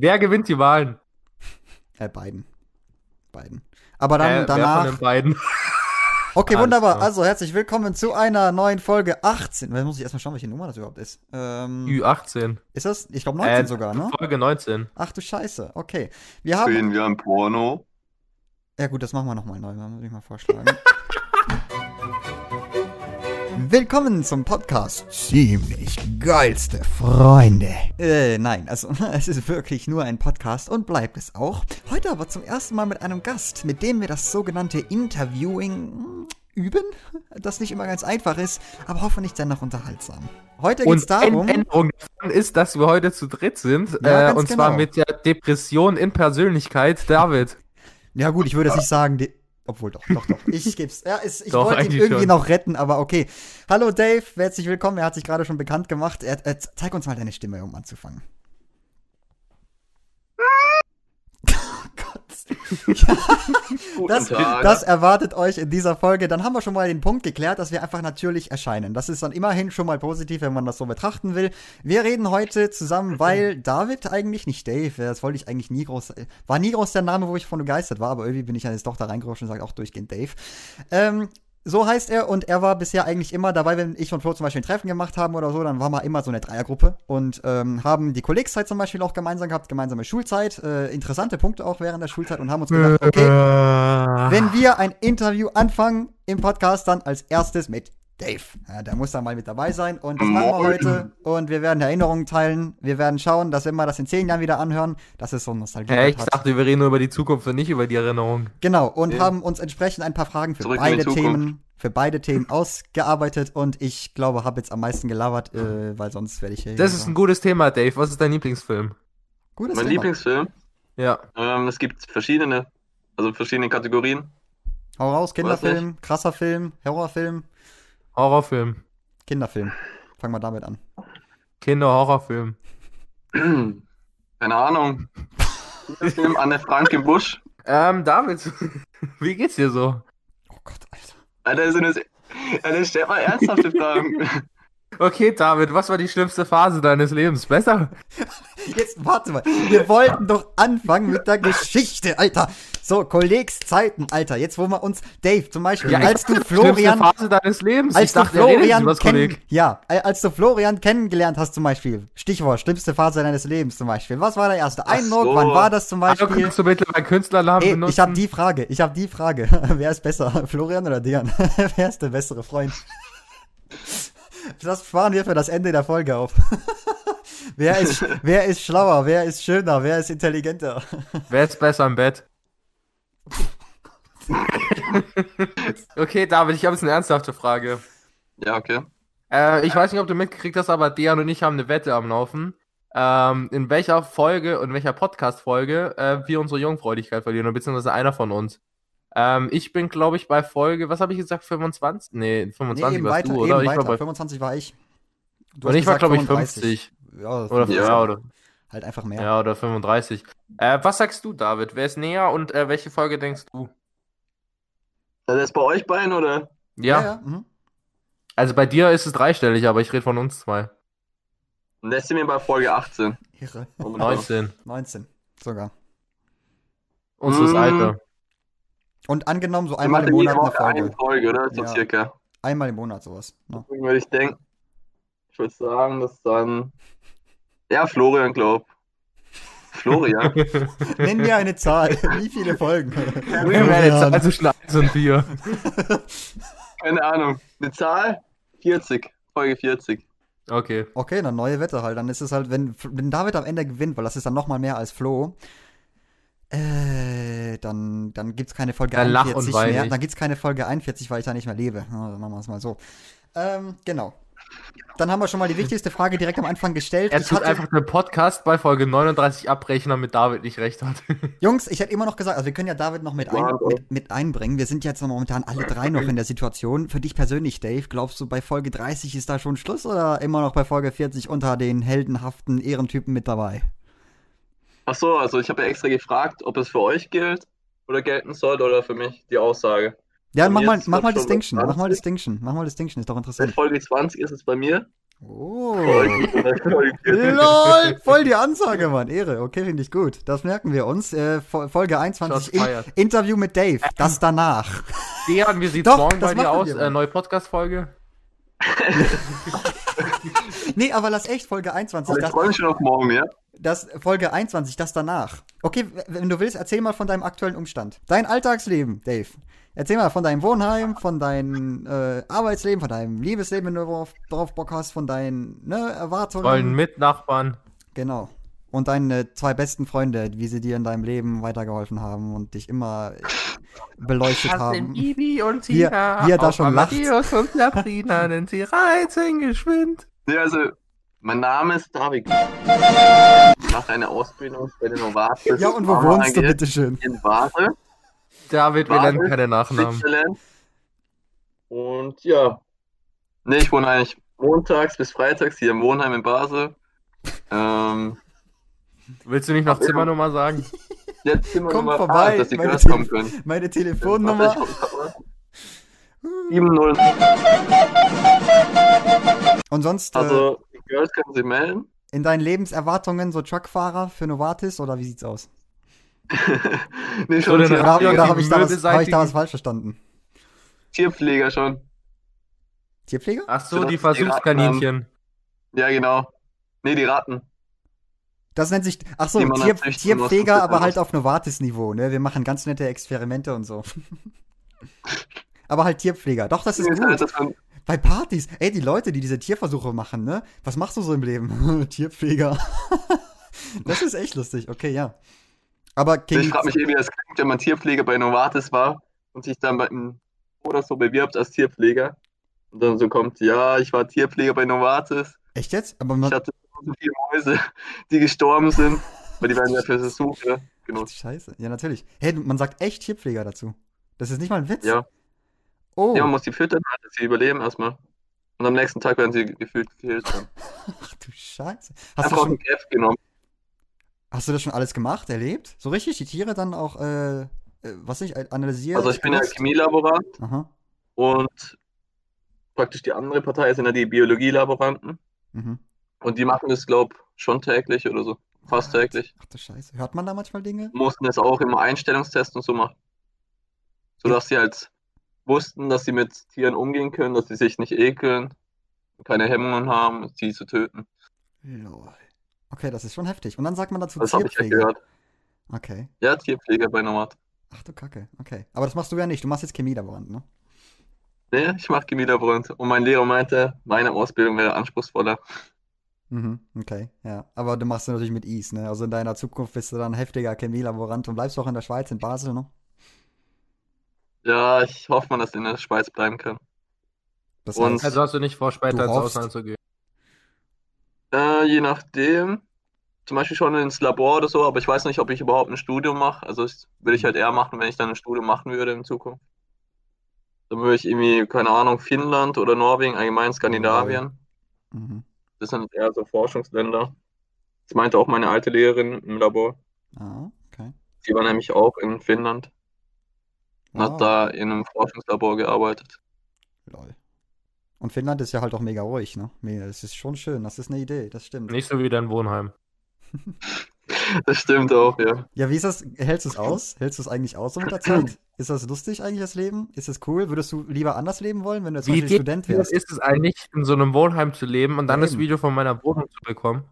Wer gewinnt die Wahlen? Äh, beiden. Beiden. Aber dann äh, Wer danach. von den beiden? Okay, Alles wunderbar. klar. Also herzlich willkommen zu einer neuen Folge 18. Jetzt muss ich erstmal schauen, welche Nummer das überhaupt ist. Ähm, Ü18. ist das? Ich glaube 19 Äh, sogar, ne? Folge 19. Ach du Scheiße. Okay. Wir haben. Sehen wir ein Porno? Ja gut, das machen wir nochmal neu, muss ich mal vorschlagen. Willkommen zum Podcast Ziemlich geilste Freunde. Äh, nein, also es ist wirklich nur ein Podcast und bleibt es auch. Heute aber zum ersten Mal mit einem Gast, mit dem wir das sogenannte Interviewing hm, üben, das nicht immer ganz einfach ist, aber hoffentlich dennoch unterhaltsam. Heute geht es darum... Änderung ist, dass wir heute zu dritt sind. Ja, äh, und zwar genau. mit der Depression in Persönlichkeit, David. Ja gut, ich würde es nicht sagen, die, obwohl doch, doch, doch. Ich geb's. Ja, es, ich Doch, wollte ihn irgendwie schon. noch retten, aber okay. Hallo Dave, herzlich willkommen. Er hat sich gerade schon bekannt gemacht. Er, er, zeig uns mal deine Stimme, um anzufangen. Oh Gott. Guten Das, das erwartet euch in dieser Folge. Dann haben wir schon mal den Punkt geklärt, dass wir einfach natürlich erscheinen. Das ist dann immerhin schon mal positiv, wenn man das so betrachten will. Wir reden heute zusammen, weil David eigentlich nicht Dave, das wollte ich eigentlich nie groß, war nie groß der Name, wo ich von begeistert war, aber irgendwie bin ich dann jetzt doch da reingerutscht und sage auch durchgehend Dave. Ähm, so heißt er und er war bisher eigentlich immer dabei, wenn ich und Flo zum Beispiel ein Treffen gemacht haben oder so, dann waren wir immer so eine Dreiergruppe und ähm, haben die Kollegszeit zum Beispiel auch gemeinsam gehabt, gemeinsame Schulzeit, äh, interessante Punkte auch während der Schulzeit und haben uns gedacht, okay, wenn wir ein Interview anfangen im Podcast, dann als erstes mit Dave. Ja, der muss dann mal mit dabei sein und das machen wir heute und wir werden Erinnerungen teilen. Wir werden schauen, dass wenn wir das in zehn Jahren wieder anhören, dass es so ein nostalgie Ja, ich hat. dachte, wir reden nur über die Zukunft und nicht über die Erinnerung. Genau, und Ja. haben uns entsprechend ein paar Fragen für Zurück beide. Themen, für beide Themen ausgearbeitet und ich glaube, habe jetzt am meisten gelabert, äh, weil sonst werde ich hier. Das ist ein gutes Thema, Dave. Was ist dein Lieblingsfilm? gutes mein Thema. Lieblingsfilm. Ja. Ähm, es gibt verschiedene, also verschiedene Kategorien. Hau raus, Kinderfilm, krasser Film, Horrorfilm, Horrorfilm. Kinderfilm. Fangen wir damit an. Kinder-Horrorfilm. Keine Ahnung. Film Anne Frank im Busch. Ähm, David, wie geht's dir so? Oh Gott, Alter. Alter, sind das, Alter, stell mal ernsthafte Fragen. Okay, David, was war die schlimmste Phase deines Lebens? Besser? Jetzt warte mal. Wir wollten doch anfangen mit der Geschichte, Alter. So, Kollegszeiten, Alter. Jetzt, wo wir uns. Dave, zum Beispiel, als du Florian. Schlimmste Phase deines Lebens. Als ich dachte, du redet Florian über das kenn Kolleg. ja, äh, als du Florian kennengelernt hast zum Beispiel, Stichwort, schlimmste Phase deines Lebens zum Beispiel. Was war der erste Eindruck? so. Wann war das zum Also Beispiel? kannst du mittlerweile Künstlernamen Ey, benutzen? ich habe die Frage, ich habe die Frage. Wer ist besser, Florian oder Dian? Wer ist der bessere Freund? Das sparen wir für das Ende der Folge auf. wer, ist, wer ist schlauer? Wer ist schöner? Wer ist intelligenter? Wer ist besser im Bett? okay, David, ich habe jetzt eine ernsthafte Frage. Ja, okay. Äh, ich weiß nicht, ob du mitgekriegt hast, aber Dian und ich haben eine Wette am Laufen. Ähm, in welcher Folge und welcher Podcast-Folge äh, wir unsere Jungfräulichkeit verlieren, beziehungsweise einer von uns. Ähm, ich bin, glaube ich, bei Folge, was habe ich gesagt, 25? Nee, 25 eben warst weiter, du, oder? Ich weiter. war bei, 25 war ich. Du und ich war, glaube ich, 35. 50. Ja, Oder, das ja. ist oder, halt einfach mehr. ja, oder 35. Äh, was sagst du, David? Wer ist näher und äh, welche Folge denkst du? Das ist bei euch beiden, oder? Ja, ja. ja mhm. also bei dir ist es dreistellig, aber ich rede von uns zwei. Und das sind wir bei Folge 18. Irre. Momentan. 19. 19 sogar. Unseres Mm. Alter. Und angenommen, so einmal im Monat eine Woche eine Folge. Folge, oder? So Ja. circa. Einmal im Monat sowas. ne? Deswegen würde ich denken, ich würde sagen, dass dann. Ja, Florian, glaub. Florian. Nenn mir eine Zahl. Wie viele Folgen? Also zwischen 1 und 4. Keine Ahnung. Eine Zahl? 40. Folge 40. Okay. Okay, dann neue Wette halt. Dann ist es halt, wenn, wenn David am Ende gewinnt, weil das ist dann nochmal mehr als Flo, äh, dann, dann gibt es keine Folge Dann lach und 41 wein mehr. Dann gibt es keine Folge 41, weil ich da nicht mehr lebe. Dann machen wir es mal so. Ähm, genau. Dann haben wir schon mal die wichtigste Frage direkt am Anfang gestellt. Er tut hatte- einfach den Podcast bei Folge 39 abbrechen, damit David nicht recht hat. Jungs, ich hätte immer noch gesagt, also wir können ja David noch mit, ein, mit, mit einbringen. Wir sind jetzt momentan alle drei noch in der Situation. Für dich persönlich, Dave, glaubst du, bei Folge 30 ist da schon Schluss oder immer noch bei Folge 40 unter den heldenhaften Ehrentypen mit dabei? Ach so, also ich habe ja extra gefragt, ob es für euch gilt oder gelten sollte oder für mich die Aussage. Ja, mach mal, mach mal Distinction, mach mal 20. Distinction, mach mal Distinction, ist doch Seit interessant. Folge 20 ist es bei mir Oh. LOL, voll die Ansage, Mann. Ehre. Okay, finde ich gut. Das merken wir uns. Äh, Fo- Folge 21, Shots in. Interview mit Dave. Das danach. Dejan, wie sieht's Doch, morgen das bei dir aus? wir. Äh, neue Podcast-Folge? Nee, aber lass echt Folge 21. Ich Das, freue mich schon auf morgen, ja? das, Folge 21, das danach. Okay, wenn du willst, erzähl mal von deinem aktuellen Umstand. Dein Alltagsleben, Dave. Erzähl mal von deinem Wohnheim, von deinem äh, Arbeitsleben, von deinem Liebesleben, wenn du darauf, darauf Bock hast, von deinen ne, Erwartungen. Wollen Mitnachbarn. Genau. Und deine zwei besten Freunde, wie sie dir in deinem Leben weitergeholfen haben und dich immer beleuchtet haben. Bibi und Wie er- Tina. wie er da schon lacht. Amadeus und Sabrina, denn sie reizen geschwind. Ja, also, mein Name ist David. Ich mache eine Ausbildung bei den Novartis. Ja, und wo wohnst du, bitteschön? In Basel, David, wir nennen keine Nachnamen. Switzerland. Und ja, nee, ich wohne eigentlich montags bis freitags hier im Wohnheim in Basel. Ähm, Willst du nicht noch Zimmernummer sagen? jetzt sind wir Komm Nummer vorbei, ah, dass die meine Girls kommen können. Meine Telefonnummer. 7-0. Und sonst äh, Also, die Girls können sie melden. in deinen Lebenserwartungen so Truckfahrer für Novartis oder wie sieht's aus? Nee, schon Oder, oder die habe ich, da was- hab ich da was Mürbeseitigen- falsch verstanden? Tierpfleger schon. Tierpfleger? Ach so, die Versuchskaninchen. Ja, genau. Nee, die Ratten. Das nennt sich, ach so, Tier, Tierpfleger, aber halt auf Novartis-Niveau, ne? Wir machen ganz nette Experimente und so. aber halt Tierpfleger. Doch, das ist halt gut. das Bei Partys. Ey, die Leute, die diese Tierversuche machen, ne? Was machst du so im Leben? Tierpfleger. das ist echt lustig. Okay, ja. Aber King, ich frage mich eh, wie das klingt, wenn man Tierpfleger bei Novartis war und sich dann bei einem oder so bewirbt als Tierpfleger. Und dann so kommt, ja, ich war Tierpfleger bei Novartis. echt jetzt? Aber Ich man, hatte so viele Mäuse, die gestorben sind, weil die werden ja für Versuche genutzt. Scheiße. Ja, natürlich. Hey, du- man sagt echt Tierpfleger dazu. Das ist nicht mal ein Witz. Ja. Oh. Ja, man muss die füttern, dass sie überleben erstmal. Und am nächsten Tag werden sie gefühlt. Dann. Ach du Scheiße. Hast du, Einfach auf schon, Griff genommen. Hast du das schon alles gemacht, erlebt? So richtig? Die Tiere dann auch, äh, äh, was ich, analysiert? Also ich bin ja? Chemielaborant Aha. und praktisch die andere Partei sind ja die Biologielaboranten. Mhm. Und die machen das, glaube ich, schon täglich oder so. Fast täglich. Ach du Scheiße. Hört man da manchmal Dinge? Mussten es auch immer Einstellungstests und so machen. Sodass sie halt wussten, dass sie mit Tieren umgehen können, dass sie sich nicht ekeln, keine Hemmungen haben, sie zu töten. Lol. Okay, das ist schon heftig. Und dann sagt man dazu Das habe ich ja Tierpfleger. gehört. Okay. Ja, Tierpfleger bei Nomat. Ach du Kacke. Okay. Aber das machst du ja nicht. Du machst jetzt Chemielaborant, ne? Nee, ich mache Chemielaborant. Und mein Lehrer meinte, meine Ausbildung wäre anspruchsvoller. Mhm, okay, ja. Aber du machst du natürlich mit Ease, ne? Also in deiner Zukunft bist du dann heftiger Chemielaborant und bleibst auch in der Schweiz, in Basel, ne? Ja, ich hoffe mal, dass ich in der Schweiz bleiben kann. Das Und- heißt, Also hast du nicht vor, später ins. Ausland zu gehen. Äh, je nachdem. Zum Beispiel schon ins Labor oder so, aber ich weiß nicht, ob ich überhaupt ein Studium mache. Also das würde ich halt eher machen, wenn ich dann ein Studium machen würde in Zukunft. Dann würde ich irgendwie, keine Ahnung, Finnland oder Norwegen, allgemein Skandinavien. mhm. Das sind eher so Forschungsländer. Das meinte auch meine alte Lehrerin im Labor. Ah, okay. Sie war nämlich auch in Finnland und Wow. hat da in einem Forschungslabor gearbeitet. Lol. Und Finnland ist ja halt auch mega ruhig, ne? Mega, Das ist schon schön, das ist eine Idee, das stimmt. Nicht so wie dein Wohnheim. Das stimmt auch, ja. Ja, wie ist das? Hältst du es aus? Hältst du es eigentlich aus so mit der Zeit? Ist das lustig eigentlich, das Leben? Ist es cool? Würdest du lieber anders leben wollen, wenn du zum Wie Student wärst? ist es eigentlich, in so einem Wohnheim zu leben und dann Ja, das eben. Video von meiner Wohnung zu bekommen?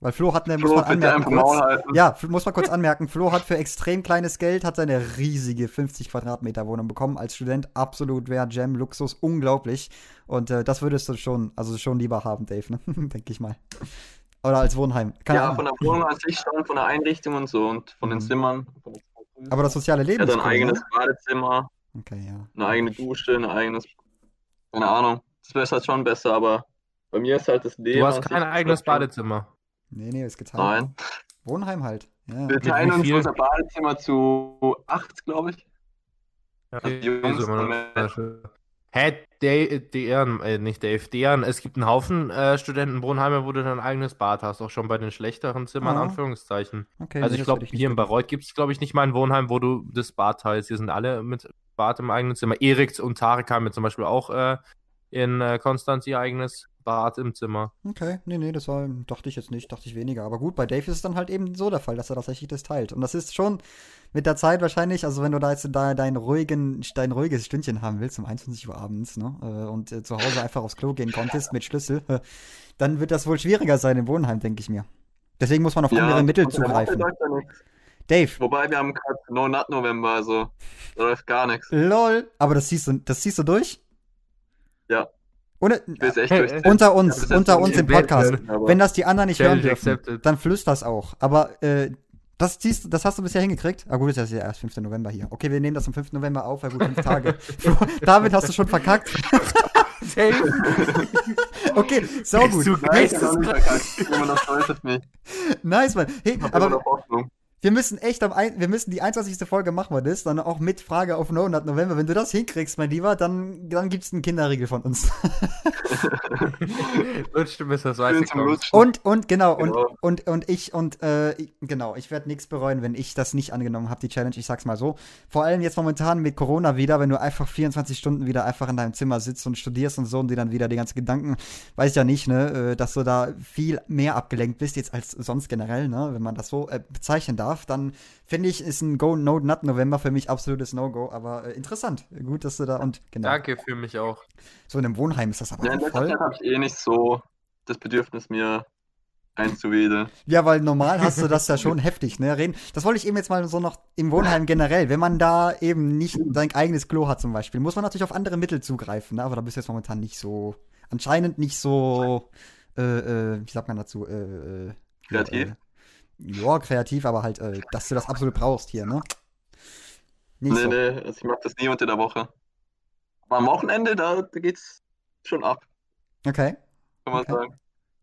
Weil Flo hat, ne, muss Flo, man bitte anmerken, kurz, ja, muss man kurz anmerken, Flo hat für extrem kleines Geld, hat seine riesige 50 Quadratmeter Wohnung bekommen, als Student, absolut wert, Gem, Luxus, unglaublich. Und äh, das würdest du schon, also schon lieber haben, Dave, ne? denke ich mal. Oder als Wohnheim. Keine Ja, Ahnung. von der Wohnung an sich schon, von der Einrichtung und so und von den Mhm. Zimmern. Aber das soziale Leben Er hat ein cool, eigenes ne? Badezimmer, Okay, ja. eine eigene Dusche, ein eigenes. Keine Ahnung. Das wäre halt schon besser, aber bei mir ist halt das Leben. Du hast kein eigenes Badezimmer. Nee, nee, ist geteilt. Nein. Wohnheim halt. Ja. Wir teilen uns viel? unser Badezimmer zu acht, glaube ich. Ja, Also Jungs so Hä, Dave, Dejan, äh, nicht Dave, Dejan, es gibt einen Haufen äh, Studentenwohnheime, wo du dein eigenes Bad hast, auch schon bei den schlechteren Zimmern, Ah. Anführungszeichen. Okay, Also nee, ich glaube, hier in. Bayreuth gibt es, glaube ich, nicht mal ein Wohnheim, wo du das Bad teilst. Hier sind alle mit Bad im eigenen Zimmer. Erik und Tarek haben jetzt zum Beispiel auch äh, in äh, Konstanz ihr eigenes Bad im Zimmer. Okay, nee, nee, das war, dachte ich jetzt nicht, dachte ich weniger. Aber gut, bei Dave ist es dann halt eben so der Fall, dass er tatsächlich das teilt. Und das ist schon mit der Zeit wahrscheinlich, also wenn du da jetzt da dein, ruhigen, dein ruhiges Stündchen haben willst, um 21 Uhr abends, ne, äh, und äh, zu Hause einfach aufs Klo gehen konntest mit Schlüssel, äh, dann wird das wohl schwieriger sein im Wohnheim, denke ich mir. Deswegen muss man auf andere Mittel zugreifen. ja. Dave, Wobei wir haben gerade No Nut November, also da läuft gar nichts. lol, aber das ziehst du, das ziehst du durch? Ja. Ohne, Hey, unter uns, unter uns im Podcast. Wenn das die anderen nicht hören dürfen, accepted. dann flüsterst auch. Aber äh, das, ziehst, das hast du bisher hingekriegt? Ah gut, ist ja erst 5. November hier. Okay, wir nehmen das am 5. November auf, weil gut, fünf Tage. David, hast du schon verkackt? okay, sau gut. Nice, Mann. Hey, aber. Wir müssen echt am ein, wir müssen die 21. Folge machen wir das, dann auch mit Frage auf No Nut November. Wenn du das hinkriegst, mein Lieber, dann, dann gibt's einen Kinderriegel von uns. Lutscht bis das weiße. Lutschen. Und, und, genau, und, Genau. und, und ich, und, äh, ich- genau, ich werde nichts bereuen, wenn ich das nicht angenommen habe, die Challenge, ich sag's mal so. Vor allem jetzt momentan mit Corona wieder, wenn du einfach 24 Stunden wieder einfach in deinem Zimmer sitzt und studierst und so und dir dann wieder die ganzen Gedanken, weiß ich ja nicht, ne, äh, dass du da viel mehr abgelenkt bist jetzt als sonst generell, ne, wenn man das so äh, bezeichnen darf, dann finde ich, ist ein Go No Nut November für mich absolutes No-Go, aber äh, interessant. Gut, dass du da und genau. Danke für mich auch. So in einem Wohnheim ist das aber Ja, in auch voll. Zeit habe ich eh nicht so das Bedürfnis, mir einzuwedeln. Ja, weil normal hast du das ja schon heftig, ne? Reden. Das wollte ich eben jetzt mal so noch im Wohnheim generell. Wenn man da eben nicht sein eigenes Klo hat zum Beispiel, muss man natürlich auf andere Mittel zugreifen, ne? Aber da bist du jetzt momentan nicht so, anscheinend nicht so, äh, äh, wie sagt man dazu, äh, äh, Kreativ? Ja, kreativ, aber halt, äh, dass du das absolut brauchst hier, ne? Nicht nee, so. nee, also ich mag das nie unter der Woche. Aber am Wochenende, da, da geht's schon ab, Okay. kann man Okay. sagen.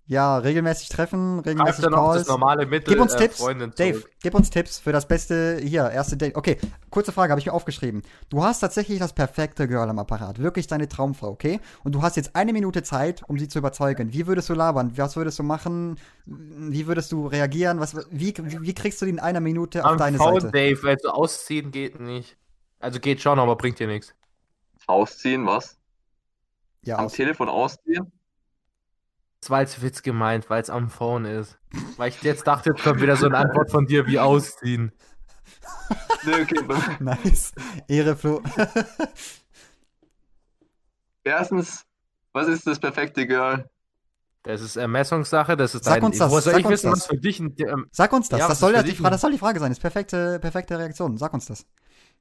Ja, regelmäßig treffen, Greift regelmäßig dann auch das Calls. normale Mittel Gib uns äh, Tipps, Freundin Dave, zurück. gib uns Tipps für das beste, hier, erste Date. Okay, kurze Frage, habe ich mir aufgeschrieben. Du hast tatsächlich das perfekte Girl am Apparat, wirklich deine Traumfrau, okay? Und du hast jetzt eine Minute Zeit, um sie zu überzeugen. Wie würdest du labern? Was würdest du machen? Wie würdest du reagieren? Was, wie, wie, wie kriegst du die in einer Minute auf Am deine Phone, Seite? Dave, weil so ausziehen geht nicht. Also geht schon, aber bringt dir nichts. Ausziehen, was? Ja, Am aus, Telefon ausziehen? Das war als Witz gemeint, weil es am Phone ist. Weil ich jetzt dachte, jetzt kommt wieder so eine Antwort von dir wie ausziehen. Nee, okay. nice. Ehre, Flo. Erstens, was ist das perfekte Girl? Das ist Ermessungssache, das ist Sag dein. uns das, soll sag ich uns wissen, das. was für dich ein. Ähm, Sag uns das, Ja, das, soll ja die ein- das soll die Frage sein. Das ist perfekte, perfekte Reaktion. Sag uns das.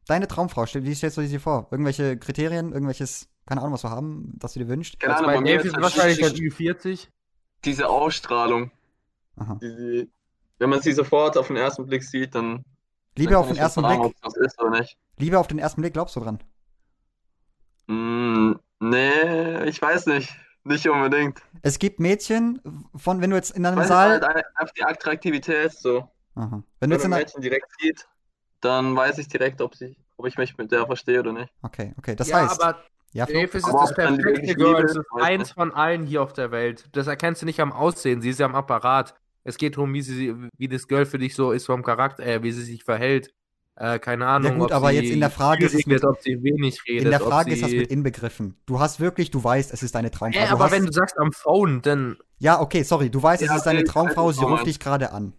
Deine Traumfrau, wie stellst du dir sie vor? Irgendwelche Kriterien, irgendwelches, keine Ahnung, was du haben, das du dir wünschst? Keine also Ahnung, bei bei mir ist ist halt wahrscheinlich ein wichtig, Ü40. diese Ausstrahlung, Aha. die sie, wenn man sie sofort auf den ersten Blick sieht, dann, Liebe auf den ersten Blick, ob es was ist oder nicht. Liebe auf den ersten Blick, glaubst du dran? Mm, nee, ich weiß nicht. Nicht unbedingt. Es gibt Mädchen, von, wenn du jetzt in einem es Saal, halt ein- einfach die Attraktivität so. aha. wenn Wenn du jetzt in Mädchen direkt sieht, dann weiß ich direkt, ob, sie, ob ich mich mit der verstehe oder nicht. okay, okay, das ja, heißt, aber ja? Dave ist das perfekte Girl. Das ist, eins von allen hier auf der Welt. Das erkennst du nicht am Aussehen. Sie ist ja am Apparat. Es geht darum, wie, sie, wie das Girl für dich so ist vom Charakter, äh, wie sie sich verhält. Äh, keine Ahnung. gut, ob aber sie jetzt in der Frage ist es redet, ob sie wenig redet. in der ob Frage sie... ist das mit inbegriffen. Du hast wirklich, du weißt, es ist deine Traumfrau. Ja, aber hast, wenn du sagst am Phone, dann ja, okay, sorry, du weißt, es Ja, ist deine Traumfrau, sie ruft dich gerade an.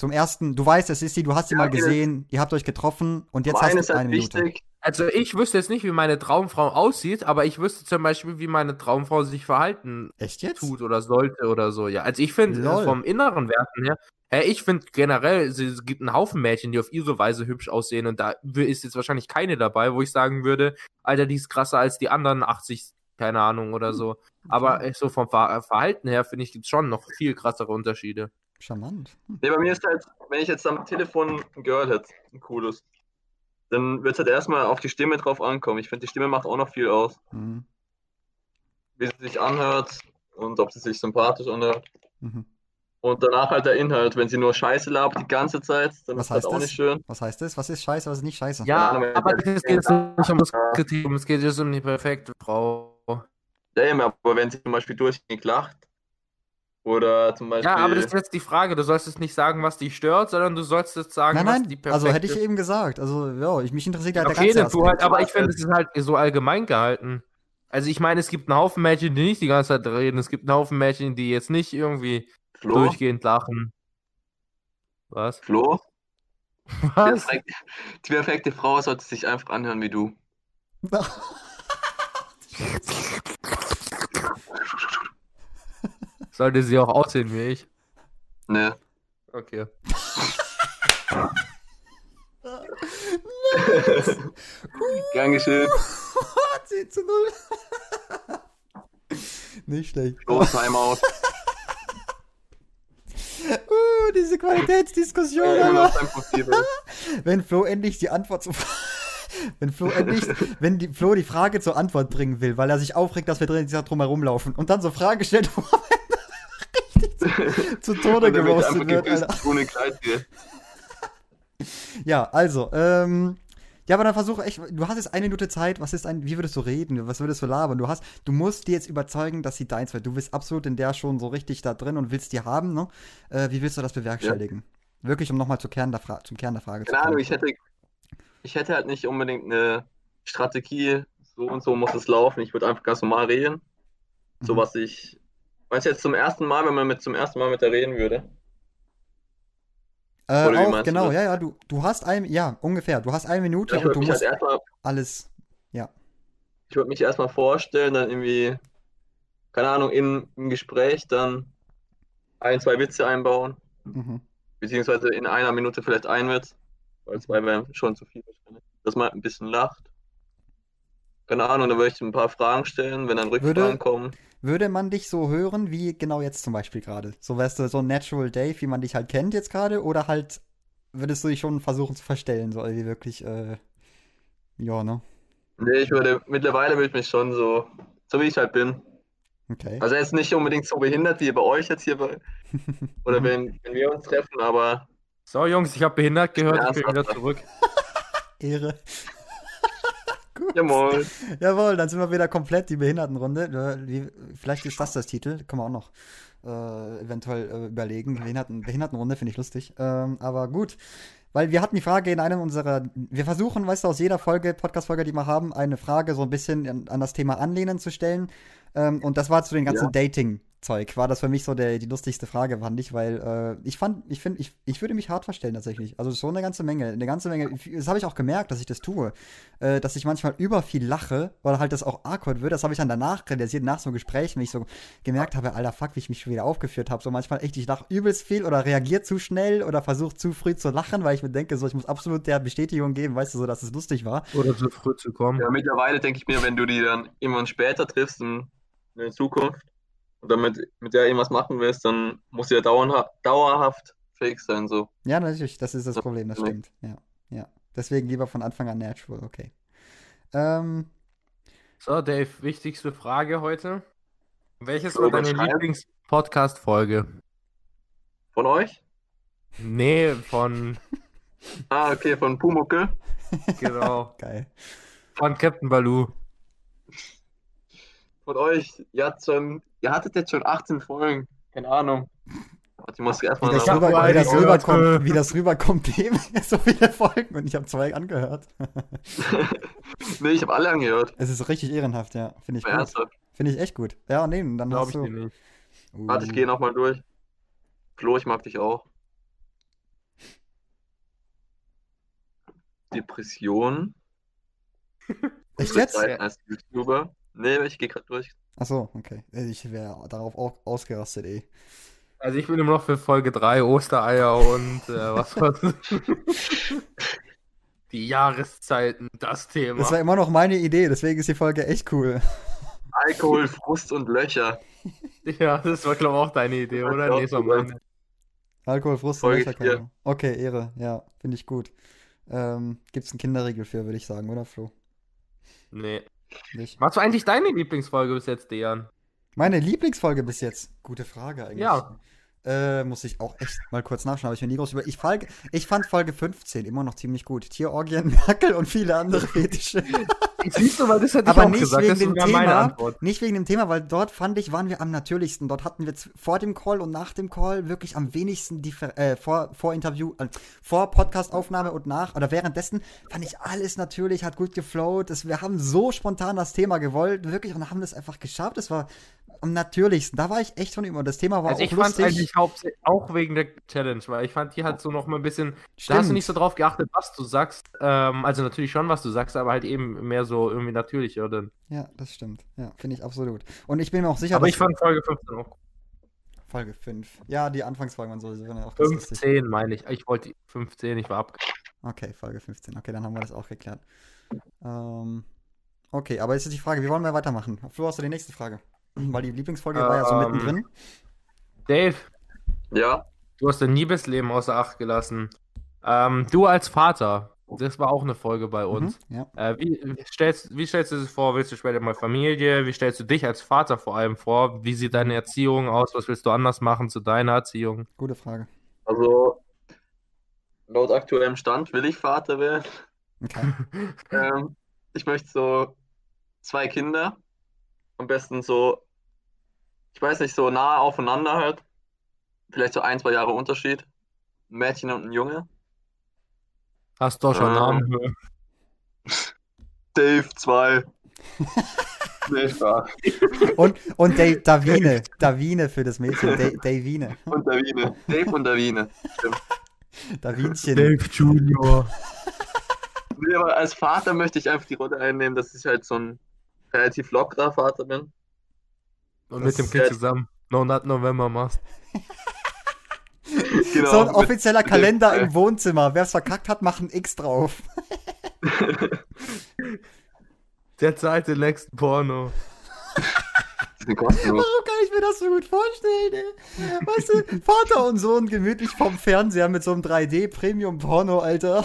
Zum ersten, du weißt, es ist sie, du hast sie Ja, mal gesehen, ihr habt euch getroffen und jetzt Aber hast du eine halt Minute. wichtig, Also ich wüsste jetzt nicht, wie meine Traumfrau aussieht, aber ich wüsste zum Beispiel, wie meine Traumfrau sich verhalten Echt jetzt? tut oder sollte oder so. Ja, also ich finde äh, vom inneren Werten her, äh, ich finde generell, es, es gibt einen Haufen Mädchen, die auf ihre Weise hübsch aussehen und da ist jetzt wahrscheinlich keine dabei, wo ich sagen würde, Alter, die ist krasser als die anderen 80, keine Ahnung oder so. Aber äh, so vom Ver Verhalten her finde ich gibt's schon noch viel krassere Unterschiede. Charmant. Hm. Nee, bei mir ist halt, wenn ich jetzt am Telefon ein Girl hätte, ein cooles, dann wird es halt erstmal auf die Stimme drauf ankommen. Ich finde, die Stimme macht auch noch viel aus. Mhm. Wie sie sich anhört und ob sie sich sympathisch anhört. Mhm. Und danach halt der Inhalt. Wenn sie nur Scheiße labert die ganze Zeit, dann Was ist heißt auch das? nicht schön. Was heißt das? Was ist scheiße, was ist nicht scheiße? Ja, Ahnung, aber es geht jetzt nicht um das Kriterium, es geht jetzt um die perfekte Frau. Ja, eben, aber wenn sie zum Beispiel durchgängig lacht oder zum Beispiel. Ja, aber das ist jetzt die Frage. Du sollst jetzt nicht sagen, was dich stört, sondern du sollst jetzt sagen, Nein, was nein, die perfekte also hätte ich eben gesagt. Also, ja, ich, mich interessiert ja der Okay, ganze dann tu halt, aber ich finde, es ist halt so allgemein gehalten. Also ich meine, es gibt einen Haufen Mädchen, die nicht die ganze Zeit reden. Es gibt einen Haufen Mädchen, die jetzt nicht irgendwie Flo? durchgehend lachen. Was? Flo? Die Was? perfekte, die perfekte Frau sollte sich einfach anhören wie du. Sollte sie auch aussehen wie ich? Ne. Okay. Gern geschehen. 10 zu 0. Nicht schlecht. Flo, Timeout. Uh, diese Qualitätsdiskussion, Profil. Wenn Flo endlich die Antwort zu. Wenn Flo endlich, wenn die, Flo die Frage zur Antwort bringen will, weil er sich aufregt, dass wir drin drum herumlaufen und dann so Fragen stellt, wo zu, Tode dann wird Alter. ohne Kleid geht. Ja, also, ähm, ja, aber dann versuche echt, du hast jetzt eine Minute Zeit, was ist ein, wie würdest du reden, was würdest du labern? Du hast, du musst die jetzt überzeugen, dass sie deins wird. Du bist absolut in der schon so richtig da drin und willst die haben, ne? Äh, wie willst du das bewerkstelligen? Wirklich, um nochmal zum Kern der, Frage Keine zu Ahnung, kommen. ich hätte, ich hätte halt nicht unbedingt eine Strategie, so und so muss es laufen. Ich würde einfach ganz normal reden. So Mhm. was ich. Meinst du jetzt zum ersten Mal, wenn man mit zum ersten Mal mit der reden würde? Äh, auch, du genau, das? ja, ja, du, du hast ein, ja, ungefähr, du hast eine Minute Ich und würde du mich musst halt erstmal, alles, ich würde mich erstmal vorstellen, dann irgendwie, keine Ahnung, in im Gespräch dann ein, zwei Witze einbauen, mhm. beziehungsweise in einer Minute vielleicht ein Witz, weil zwei wäre schon zu viel wahrscheinlich. Dass man ein bisschen lacht. Keine Ahnung, dann würde ich ein paar Fragen stellen, wenn dann Rückfragen Würde- kommen. Würde man dich so hören, wie genau jetzt zum Beispiel gerade? So wärst du so ein Natural Dave, wie man dich halt kennt jetzt gerade, oder halt würdest du dich schon versuchen zu verstellen, so wie wirklich, äh, ja, ne? Nee, ich würde, mittlerweile würde ich mich schon so, so wie ich halt bin. Okay. Also jetzt nicht unbedingt so behindert wie bei euch jetzt hier bei, oder Mhm. wenn, wenn wir uns treffen, aber So, Jungs, ich habe behindert gehört, ich bin wieder zurück. Ehre. Gut. ja moin. Jawohl, dann sind wir wieder komplett die Behindertenrunde. Vielleicht ist das das Titel, können wir auch noch äh, eventuell äh, überlegen. Behinderten, Behindertenrunde finde ich lustig. Ähm, aber gut, weil wir hatten die Frage in einem unserer, wir versuchen, weißt du, aus jeder Folge, Podcast-Folge, die wir haben, eine Frage so ein bisschen an, an das Thema Anlehnen zu stellen. Ähm, und das war zu den ganzen Ja. Dating-Zeug, war das für mich so der, die lustigste Frage, fand ich, weil äh, ich fand, ich finde, ich, ich würde mich hart verstellen tatsächlich. Also so eine ganze Menge, eine ganze Menge. Das habe ich auch gemerkt, dass ich das tue äh, dass ich manchmal über viel lache oder halt das auch awkward wird. Das habe ich dann danach realisiert, nach so einem Gespräch, wenn ich so gemerkt habe, alter Fuck, wie ich mich schon wieder aufgeführt habe. So manchmal echt, ich lache übelst viel oder reagiere zu schnell oder versuche zu früh zu lachen, weil ich mir denke, so, ich muss absolut der Bestätigung geben, weißt du, so, dass es lustig war. Oder zu früh zu kommen. Ja, mittlerweile denke ich mir, wenn du die dann irgendwann später triffst in, in der Zukunft und damit mit der irgendwas machen willst, dann muss sie ja dauerhaft, fake sein, so. Ja, natürlich, das ist das Problem, das nee. stimmt. Ja, ja. Deswegen lieber von Anfang an natural, okay. Ähm, So, Dave, wichtigste Frage heute. Welches war deine. Lieblings-Podcast-Folge? Von euch? Nee, von, Ah, okay, von Pumuckel. genau, geil. von Captain Baloo. Von euch. Schon, ihr hattet jetzt schon 18 Folgen. Keine Ahnung. Warte, Ich muss Wie erstmal das, hab rüber, wie, das rüberkommt, wie das rüberkommt, dem so viele Folgen und ich habe zwei angehört. Nee, ich habe alle angehört. es ist richtig ehrenhaft, ja. Finde ich gut. Finde ich echt gut. Ja, nee, dann Glaube hast ich du. nicht. Uh. Warte, ich gehe nochmal durch. Flo, ich mag dich auch. Depression. Echt jetzt? Als YouTuber. Nee, ich gehe gerade durch. Achso, okay. Ich wäre darauf auch ausgerastet, eh. Also ich bin immer noch für Folge 3 Ostereier und äh, was war's? Die Jahreszeiten, das Thema. Das war immer noch meine Idee, deswegen ist die Folge echt cool. Alkohol, Frust und Löcher. Ja, das war glaube ich auch deine Idee, oder? Nee, das war meine. Alkohol, Frust, Folge Löcher, vier. keine Ahnung. Okay, Ehre, ja, finde ich gut. Ähm, gibt's einen Kinderriegel für, würde ich sagen, oder Flo? Nee. Nicht. Was war eigentlich deine Lieblingsfolge bis jetzt, Dejan? Meine Lieblingsfolge bis jetzt? Gute Frage eigentlich. Ja. Äh, muss ich auch echt mal kurz nachschauen, habe ich mir nie groß über. Ich, Folge, ich fand Folge 15 immer noch ziemlich gut. Tierorgien, Merkel und viele andere Fetische. Siehst du, weil das hätte ich Aber auch nicht gesagt. wegen Das dem meine Thema, Antwort. nicht wegen dem Thema, weil dort fand ich, waren wir am natürlichsten. Dort hatten wir vor dem Call und nach dem Call wirklich am wenigsten differ äh, vor, vor Interview, äh, vor Podcastaufnahme und nach oder währenddessen fand ich alles natürlich, hat gut geflowt. Es, wir haben so spontan das Thema gewollt, wirklich und haben das einfach geschafft. Es war am natürlichsten. Da war ich echt von ihm und das Thema war Also ich auch fand lustig. eigentlich hauptsächlich auch wegen der Challenge, weil ich fand, die hat so noch mal ein bisschen. Da hast Stimmt. du nicht so drauf geachtet, was du sagst. Ähm, also natürlich schon, was du sagst, aber halt eben mehr so irgendwie natürlicher. Dann. Ja, das stimmt. Ja, finde ich absolut. Und ich bin mir auch sicher, aber dass ich fand Folge 15 auch. Folge 5. Ja, die Anfangsfolgen waren sowieso auch ganz lustig. 15 meine ich. Ich wollte 15, ich war ab. Okay, Folge 15. Okay, dann haben wir das auch geklärt. Ähm, okay, aber jetzt ist die Frage, wie wollen wir weitermachen? Flo, hast du die nächste Frage? Weil die Lieblingsfolge war ja so Ähm, mittendrin. Dave, Ja, du hast dein Liebesleben außer Acht gelassen. Ähm, du als Vater, das war auch eine Folge bei uns. Mhm, ja. Äh, wie, wie stellst, wie stellst du das vor? Willst du später mal Familie? Wie stellst du dich als Vater vor allem vor? Wie sieht deine Erziehung aus? Was willst du anders machen zu deiner Erziehung? Gute Frage. also laut aktuellem Stand will ich Vater werden. Okay. Ähm, ich möchte so zwei Kinder. Am besten so, ich weiß nicht, so nah aufeinander halt. Vielleicht so ein, zwei Jahre Unterschied. Ein Mädchen und ein Junge. Hast du schon Ähm. Namen? Dave 2. nee, Spaß. Und, und Da- Davine. Davine für das Mädchen. Da- Davine. Und Davine. Dave und Davine. Davinchen. Junior. Nee, aber als Vater möchte ich einfach die Rolle einnehmen, dass ich halt so ein relativ lockerer Vater bin. Und mit dem Das- Kind zusammen. No Nut November machst. Genau, So ein mit- offizieller mit dem- Kalender im Wohnzimmer. Wer es verkackt hat, macht ein X drauf. Der zweite nächsten Porno. Kostenlos. Warum kann ich mir das so gut vorstellen, ey? Weißt du, Vater und Sohn gemütlich vom Fernseher mit so einem 3D-Premium-Porno, Alter.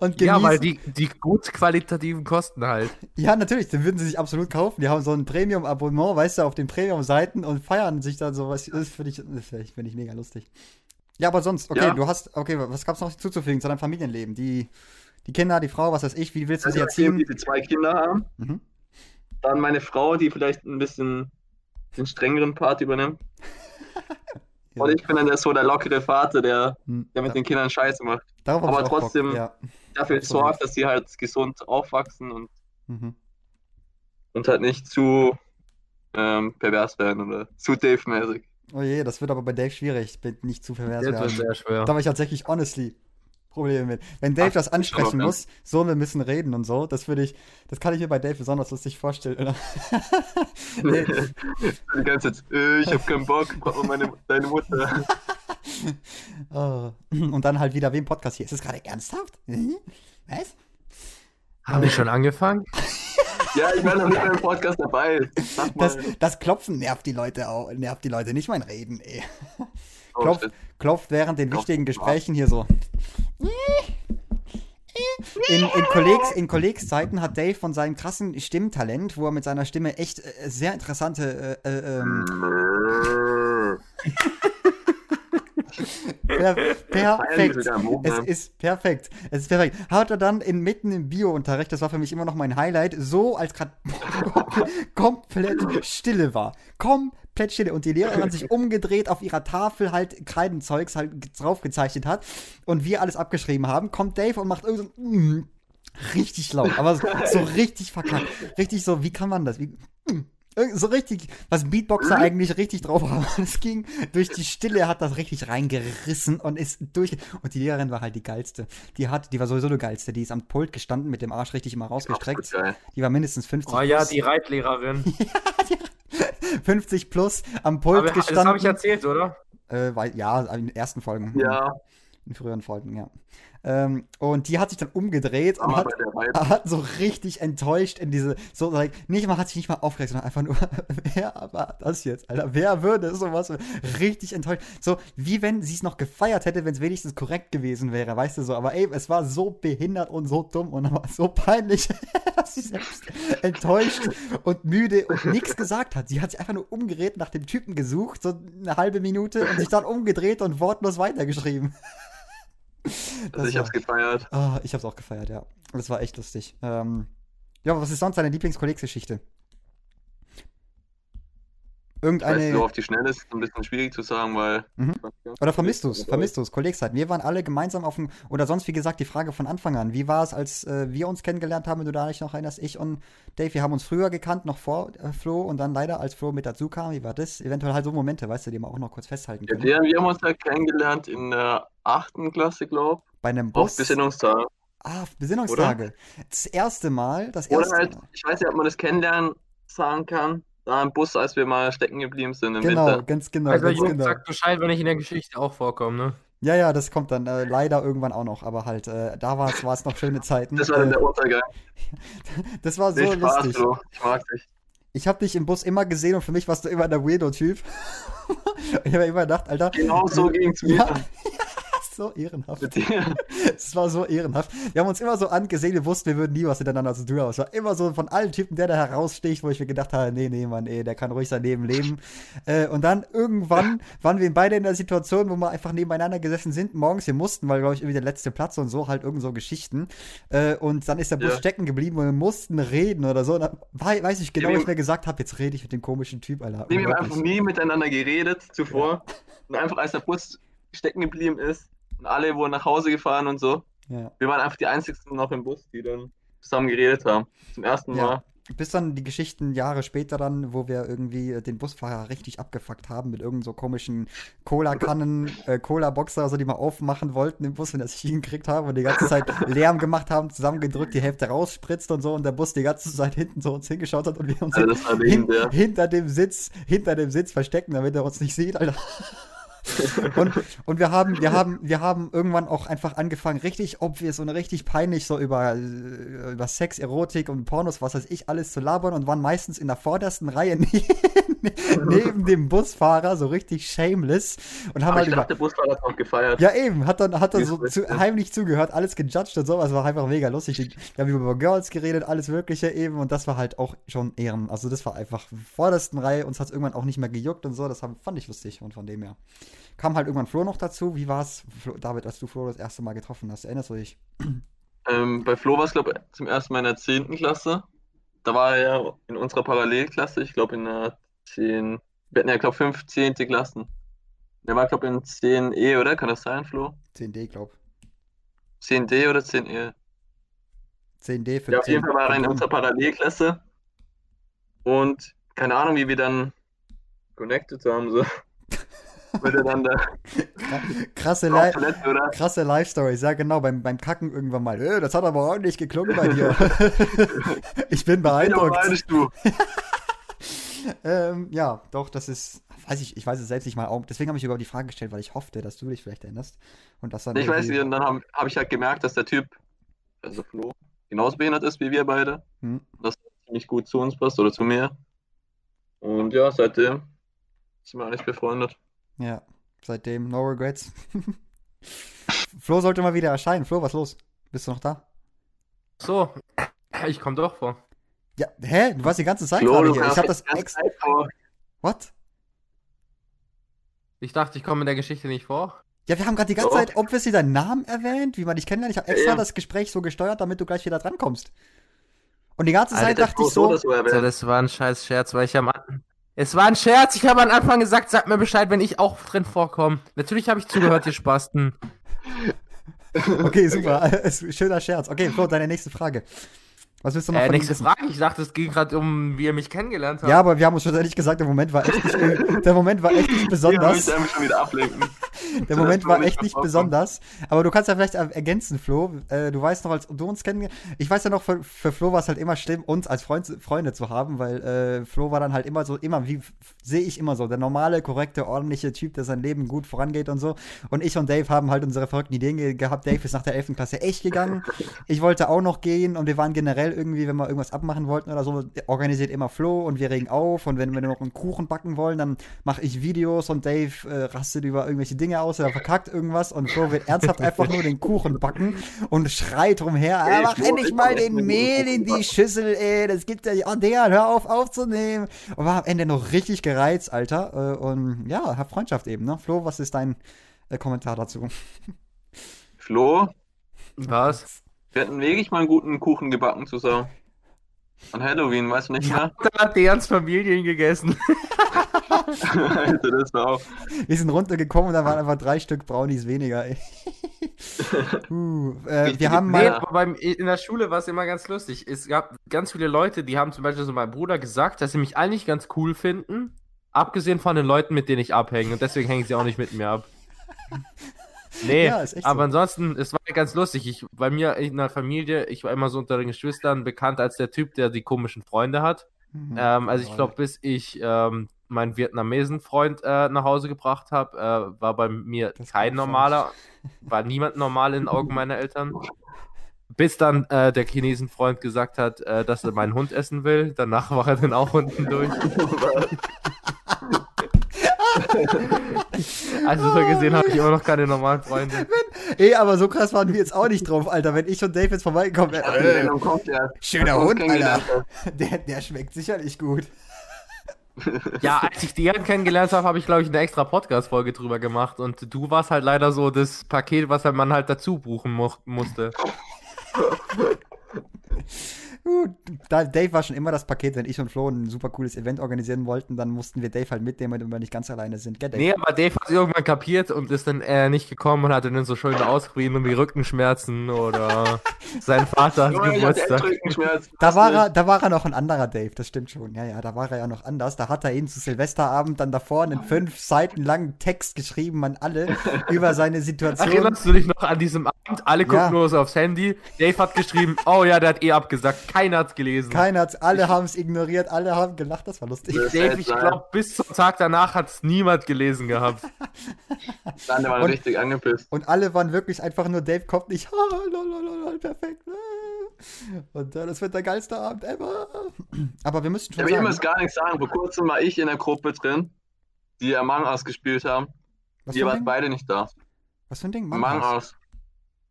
Und genießen. Ja, weil die, die gut qualitativen Kosten halt. Ja, natürlich, den würden sie sich absolut kaufen. Die haben so ein Premium-Abonnement, weißt du, auf den Premium-Seiten und feiern sich dann sowas. Das finde ich, das find ich, mega lustig. Ja, aber sonst, okay, Ja. du hast, okay, was gab's noch zuzufügen zu deinem Familienleben? Die, die Kinder, die Frau, was weiß ich, wie willst du Also sie ich will erziehen? diese zwei Kinder haben. Mhm. Dann meine Frau, die vielleicht ein bisschen den strengeren Part übernimmt. Ja. Und ich bin dann der, so der lockere Vater, der, Hm, der mit da- den Kindern Scheiße macht. darauf aber trotzdem- Ja. Dafür sorgt, dass sie halt gesund aufwachsen und, Mhm. und halt nicht zu ähm, pervers werden oder zu Dave-mäßig. Oh je, das wird aber bei Dave schwierig, bin nicht zu pervers Das wird werden. sehr schwer. Da habe ich tatsächlich honestly Probleme mit. Wenn Dave Ach, das ansprechen muss, so wir müssen reden und so, das würde ich, das kann ich mir bei Dave besonders lustig vorstellen. Oder? Nee. Die ganze Zeit, äh, ich hab keinen Bock, Papa, meine, deine Mutter. Oh. Und dann halt wieder wie im Podcast hier. Ist das gerade ernsthaft? Hm? Was? Habe ich schon angefangen? Ja, ich bin noch nicht beim Podcast dabei. Das, das Klopfen nervt die Leute auch, nervt die Leute, nicht mein Reden, ey. Oh, Klopft, klopft während den wichtigen Gesprächen hier so. In, in, Kollegs, in Kollegszeiten hat Dave von seinem krassen Stimmtalent, wo er mit seiner Stimme echt äh, sehr interessante äh, äh, ähm, Per perfekt. Es ja. ist perfekt. Es ist perfekt. Hat er dann inmitten im Bio-Unterricht, das war für mich immer noch mein Highlight, so als gerade komplett Stille war. Komplett Stille. Und die Lehrerin hat sich umgedreht auf ihrer Tafel halt Kreidenzeugs halt draufgezeichnet hat und wir alles abgeschrieben haben, kommt Dave und macht irgend so mm, richtig laut, aber so, so richtig verkackt. Richtig so, wie kann man das? Wie, mm, so richtig, was Beatboxer eigentlich richtig drauf haben. Es ging durch die Stille, hat das richtig reingerissen und ist durch. Und die Lehrerin war halt die geilste. Die hat, die war sowieso die geilste. Die ist am Pult gestanden mit dem Arsch richtig immer rausgestreckt. Die war mindestens 50 Oh ja, plus. die Reitlehrerin. 50 plus am Pult Aber das gestanden. habe ich erzählt, oder? Äh, weil, ja, in den ersten Folgen. Ja, In früheren Folgen, ja. Ähm, und die hat sich dann umgedreht und aber hat, der Weite. hat so richtig enttäuscht in diese, so, like, nicht mal, hat sich nicht mal aufgeregt, sondern einfach nur, wer war das jetzt, Alter? Wer würde sowas, richtig enttäuscht. So, wie wenn sie es noch gefeiert hätte, wenn es wenigstens korrekt gewesen wäre, weißt du so. Aber ey, es war so behindert und so dumm und so peinlich, dass sie selbst enttäuscht und müde und nichts gesagt hat. Sie hat sich einfach nur umgedreht, nach dem Typen gesucht, so eine halbe Minute und sich dann umgedreht und wortlos weitergeschrieben. Also ich war- hab's gefeiert. Ah, ich hab's auch gefeiert, ja. Das war echt lustig. Ähm, ja, was ist sonst deine Lieblingskollegsgeschichte? Ich Irgendeine. so auf die Schnelle ist es ein bisschen schwierig zu sagen, weil. Mhm. Oder vermisst du es? Vermisst du es? Kollegszeiten. Wir waren alle gemeinsam auf dem. Oder sonst, wie gesagt, die Frage von Anfang an. Wie war es, als äh, wir uns kennengelernt haben, wenn du da nicht noch erinnerst? Ich und Dave, wir haben uns früher gekannt, noch vor äh, Flo und dann leider, als Flo mit dazu kam. Wie war das? Eventuell halt so Momente, weißt du, die wir auch noch kurz festhalten Ja, können. der, wir haben uns ja kennengelernt in der achten Klasse, glaube Bei einem ich. Auf. Besinnungstag. ah, Besinnungstage. Das erste Mal, das Oder erste halt, Mal. ich weiß nicht, ob man das kennenlernen sagen kann. Da im Bus, als wir mal stecken geblieben sind im Genau, Winter. ganz genau, Also, ganz Jungs, genau. sagt Bescheid, wenn ich in der Geschichte auch vorkomme, ne? Ja, ja, das kommt dann äh, leider irgendwann auch noch, aber halt, äh, da war es noch schöne Zeiten. Das war dann äh, der Untergang. das war so Spaß, lustig. Flo. Ich mag dich. Ich habe dich im Bus immer gesehen und für mich warst du immer der Weirdo-Typ. ich habe immer gedacht, Alter, Genau so ging's mir. Ja. so ehrenhaft. Es war so ehrenhaft. Wir haben uns immer so angesehen, wir wussten, wir würden nie was miteinander zu tun haben. Es war immer so von allen Typen, der da heraussticht, wo ich mir gedacht habe, nee, nee, Mann, ey, der kann ruhig sein Leben leben. Äh, und dann irgendwann waren wir beide in der Situation, wo wir einfach nebeneinander gesessen sind, morgens, wir mussten, weil, glaube ich, irgendwie der letzte Platz und so, halt irgend so Geschichten. Äh, und dann ist der Bus Ja. stecken geblieben und wir mussten reden oder so. Und dann wei- weiß ich genau, Ja, was ich mir gesagt habe, jetzt rede ich mit dem komischen Typ, Alter. Wir haben einfach nie miteinander geredet zuvor. Und einfach als der Bus stecken geblieben ist und alle wurden nach Hause gefahren und so. Ja. Wir waren einfach die einzigsten noch im Bus, die dann zusammen geredet haben. Zum ersten Ja. Mal. Bis dann die Geschichten Jahre später dann, wo wir irgendwie äh, den Busfahrer richtig abgefuckt haben mit irgend so komischen Cola-Kannen, äh, Cola-Boxer, also die mal aufmachen wollten im Bus, wenn das nicht hingekriegt haben und die ganze Zeit Lärm gemacht haben, zusammengedrückt, die Hälfte rausspritzt und so und der Bus die ganze Zeit hinten so uns hingeschaut hat und wir uns Also hin, legendär. hinter dem Sitz, hinter dem Sitz verstecken, damit er uns nicht sieht, Alter. Und, und wir haben, wir haben, wir haben irgendwann auch einfach angefangen, richtig obvious und richtig peinlich so über, äh, über Sex, Erotik und Pornos, was weiß ich, alles zu labern und waren meistens in der vordersten Reihe ne- neben dem Busfahrer, so richtig shameless und haben Aber halt ich über. dachte, der Busfahrer hat auch gefeiert. Ja, eben, hat dann, hat dann so zu, heimlich zugehört, alles gejudged und sowas, war einfach mega lustig. Wir haben über Girls geredet, alles Mögliche eben und das war halt auch schon Ehren. Also, das war einfach vordersten Reihe, uns hat es irgendwann auch nicht mehr gejuckt und so, das haben, fand ich lustig und von dem her. Kam halt irgendwann Flo noch dazu. Wie war's, Flo, David, als du Flo das erste Mal getroffen hast? Erinnerst du dich? Ähm, bei Flo war es, glaube ich, zum ersten Mal in der 10. Klasse. Da war er ja in unserer Parallelklasse, ich glaube in der 10. Wir hatten ja, glaube ich, 5 10. Klassen. Der war, glaube ich, in 10e, oder? Kann das sein, Flo? 10D, glaub. 10D oder 10e? 10D für Ja, auf jeden 10. Fall war er in unserer Parallelklasse. Und keine Ahnung, wie wir dann connected haben, so. Miteinander. Krasse, Li krasse Life-Stories, ja genau, beim, beim Kacken irgendwann mal. Äh, das hat aber ordentlich geklungen bei dir. ich bin Ich bin beeindruckt. neidisch, du. Ähm, ja, doch, das ist, weiß ich, ich weiß es selbst nicht mal auch. Deswegen habe ich überhaupt die Frage gestellt, weil ich hoffte, dass du dich vielleicht erinnerst. Und das dann Ich weiß nicht, und dann habe hab ich halt gemerkt, dass der Typ, also Flo, genauso behindert ist wie wir beide. Hm. Dass er ziemlich gut zu uns passt oder zu mir. Und ja, seitdem sind wir eigentlich befreundet. Ja, seitdem no regrets. Flo sollte mal wieder erscheinen. Flo, was los? Bist du noch da? So, ich komme doch vor. Ja, hä? Du warst die ganze Zeit Flo, gerade hier. Ich habe das die ganze ex. Zeit vor. What? Ich dachte, ich komme in der Geschichte nicht vor. Ja, wir haben gerade die ganze Doch. Zeit obviously deinen Namen erwähnt, wie man dich kennenlernt. Ich habe extra Ja. das Gespräch so gesteuert, damit du gleich wieder drankommst. Und die ganze Zeit Alter, dachte ich so so, so das war ein scheiß Scherz, weil ich am An Es war ein Scherz, ich habe am Anfang gesagt, sag mir Bescheid, wenn ich auch drin vorkomme. Natürlich habe ich zugehört, ihr Spasten. okay, super, schöner Scherz. Okay, Flo, deine nächste Frage. Was willst du noch Äh, nächste? Frage, ich dachte, es ging gerade um, wie ihr mich kennengelernt habt. Ja, aber wir haben uns schlussendlich gesagt, der Moment war echt nicht, der Moment war echt nicht besonders. ich schon wieder ablenken. Der Moment war echt nicht besonders. Aber du kannst ja vielleicht er- ergänzen, Flo. Äh, du weißt noch, als du uns kennen. Ich weiß ja noch, für, für Flo war es halt immer schlimm, uns als Freund, Freunde zu haben, weil äh, Flo war dann halt immer so, immer, wie sehe ich immer so, der normale, korrekte, ordentliche Typ, der sein Leben gut vorangeht und so. Und ich und Dave haben halt unsere verrückten Ideen ge gehabt. Dave ist nach der 11. Klasse echt gegangen. Ich wollte auch noch gehen und wir waren generell irgendwie, wenn wir irgendwas abmachen wollten oder so, organisiert immer Flo und wir regen auf. Und wenn wir noch einen Kuchen backen wollen, dann mache ich Videos und Dave äh, rastet über irgendwelche Dinge aus oder verkackt irgendwas und Flo wird ernsthaft einfach nur den Kuchen backen und schreit rumher, ah, Ey, mach endlich ich mal den Mehl in die Schüssel, ey, das gibt ja, oh der, hör auf aufzunehmen. Und war am Ende noch richtig gereizt, Alter. Äh, und ja, hab Freundschaft eben, ne? Flo, was ist dein äh, Kommentar dazu? Flo, Was? Wir hatten wirklich mal einen guten Kuchen gebacken zusammen. An Halloween, weißt du nicht mehr? Da hat Deans Familien gegessen. Alter, das war auch. Wir sind runtergekommen und da waren einfach drei Stück Brownies weniger, ey. uh, äh, wir haben Nee, mal. aber beim, in der Schule war es immer ganz lustig. Es gab ganz viele Leute, die haben zum Beispiel so meinem Bruder gesagt, dass sie mich eigentlich ganz cool finden. Abgesehen von den Leuten, mit denen ich abhänge. Und deswegen hängen sie auch nicht mit mir ab. Nee, Ja, echt so. aber ansonsten, es war ganz lustig. Ich, bei mir in der Familie, ich war immer so unter den Geschwistern bekannt als der Typ, der die komischen Freunde hat. Mhm. Ähm, also ich glaube, bis ich ähm, meinen Vietnamesen-Freund äh, nach Hause gebracht habe, äh, war bei mir Das kein normaler, war niemand normal in den Augen meiner Eltern. Bis dann äh, der Chinesen-Freund gesagt hat, äh, dass er meinen Hund essen will. Danach war er dann auch unten durch. Also so gesehen habe ich immer noch keine normalen Freunde. Ey, aber so krass waren wir jetzt auch nicht drauf, Alter. Wenn ich und Dave jetzt vorbeikommen wären, der. schöner Hund, Alter. Der, der schmeckt sicherlich gut. Ja, als ich Dian kennengelernt habe, habe ich, glaube ich, eine extra Podcast-Folge drüber gemacht. Und du warst halt leider so das Paket, was man halt dazu buchen mu musste. Gut, da Dave war schon immer das Paket, wenn ich und Flo ein super cooles Event organisieren wollten, dann mussten wir Dave halt mitnehmen, damit wir nicht ganz alleine sind. Gell, Dave? Nee, aber Dave hat es irgendwann kapiert und ist dann äh, nicht gekommen und hatte dann so schöne Ausreden wie Rückenschmerzen oder sein Vater hat Geburtstag. Rückenschmerzen. Da war, er, da war er noch ein anderer Dave, das stimmt schon. Ja, ja, da war er ja noch anders. Da hat er ihn zu Silvesterabend dann davor einen fünf Seiten langen Text geschrieben an alle über seine Situation. Erinnerst du dich noch an diesem Abend? Alle gucken Ja. nur so aufs Handy. Dave hat geschrieben, oh ja, der hat eh abgesagt. Keiner hat's gelesen. Keiner hat's, alle haben es ignoriert, alle haben gelacht, das war lustig. Das Dave, ich sein. glaube, bis zum Tag danach hat's niemand gelesen gehabt. Dann war er Und- richtig angepisst. Und alle waren wirklich einfach nur, Dave kommt nicht, ah, lolololol, perfekt. ah. Und äh, das wird der geilste Abend ever. Aber wir müssen Ja, schon ich sagen, muss gar nichts sagen. Vor kurzem war ich in der Gruppe drin, die Among Us gespielt haben. was Ihr wart Ding? beide nicht da. Was für ein Ding? Among Us.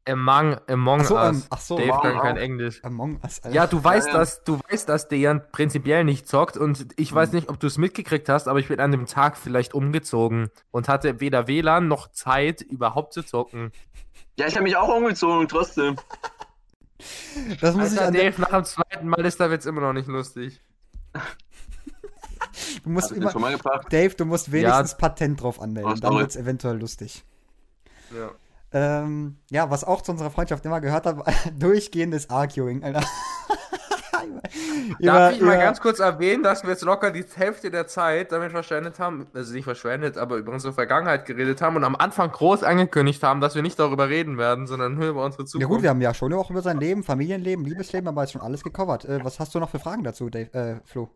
Among, among Ach so, Us. ach so, Dave kann kein. Englisch. Among Us, Alter. Ja, du weißt, Ja, ja. dass du weißt, dass Dejan prinzipiell nicht zockt und ich weiß nicht, ob du es mitgekriegt hast, aber ich bin an dem Tag vielleicht umgezogen und hatte weder WLAN noch Zeit überhaupt zu zocken. Ja, ich habe mich auch umgezogen trotzdem. Das muss ich Alter, an der, Dave, nach dem zweiten Mal ist der Witz immer noch nicht lustig. du musst immer, schon mal gebracht? Dave, du musst wenigstens Patent drauf anmelden, Oh, dann sorry. wird's eventuell lustig. Ja. Ähm, ja, was auch zu unserer Freundschaft immer gehört hat, war durchgehendes Arguing, Alter. Darf ich mal über- ganz kurz erwähnen, dass wir jetzt locker die Hälfte der Zeit damit verschwendet haben, also nicht verschwendet, aber über unsere Vergangenheit geredet haben und am Anfang groß angekündigt haben, dass wir nicht darüber reden werden, sondern nur über unsere Zukunft. Ja gut, wir haben ja schon auch über sein Leben, Familienleben, Liebesleben, aber ist schon alles gecovert. Äh, was hast du noch für Fragen dazu, Dave, äh, Flo?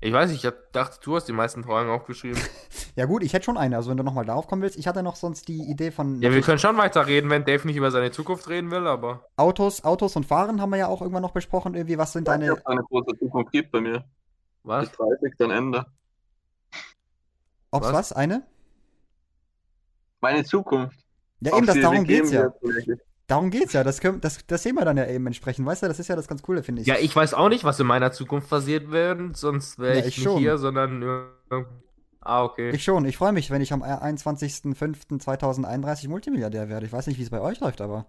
Ich weiß nicht, ich hab- dachte, du hast die meisten Fragen aufgeschrieben. Ja gut, ich hätte schon eine, also wenn du nochmal darauf kommen willst. Ich hatte noch sonst die Idee von Ja, wir können schon weiter reden, wenn Dave nicht über seine Zukunft reden will, aber. Autos, Autos und Fahren haben wir ja auch irgendwann noch besprochen. Irgendwie, was sind Ich weiß nicht, deine... ob es eine große Zukunft gibt bei mir. Was? Bis 30 dann Ende. Ob's was? was? Eine? Meine Zukunft. Ja Ob eben, das, darum geht's ja. wird. Darum geht's ja. Das, können, das, das sehen wir dann ja eben entsprechend. Weißt du, das ist ja das ganz Coole, finde ich. Ja, ich weiß auch nicht, was in meiner Zukunft passiert wird, sonst wäre Ja, ich, ich nicht schon. hier, sondern. Ah, okay. Ich schon. Ich freue mich, wenn ich am 21.05.2031 Multimilliardär werde. Ich weiß nicht, wie es bei euch läuft, aber.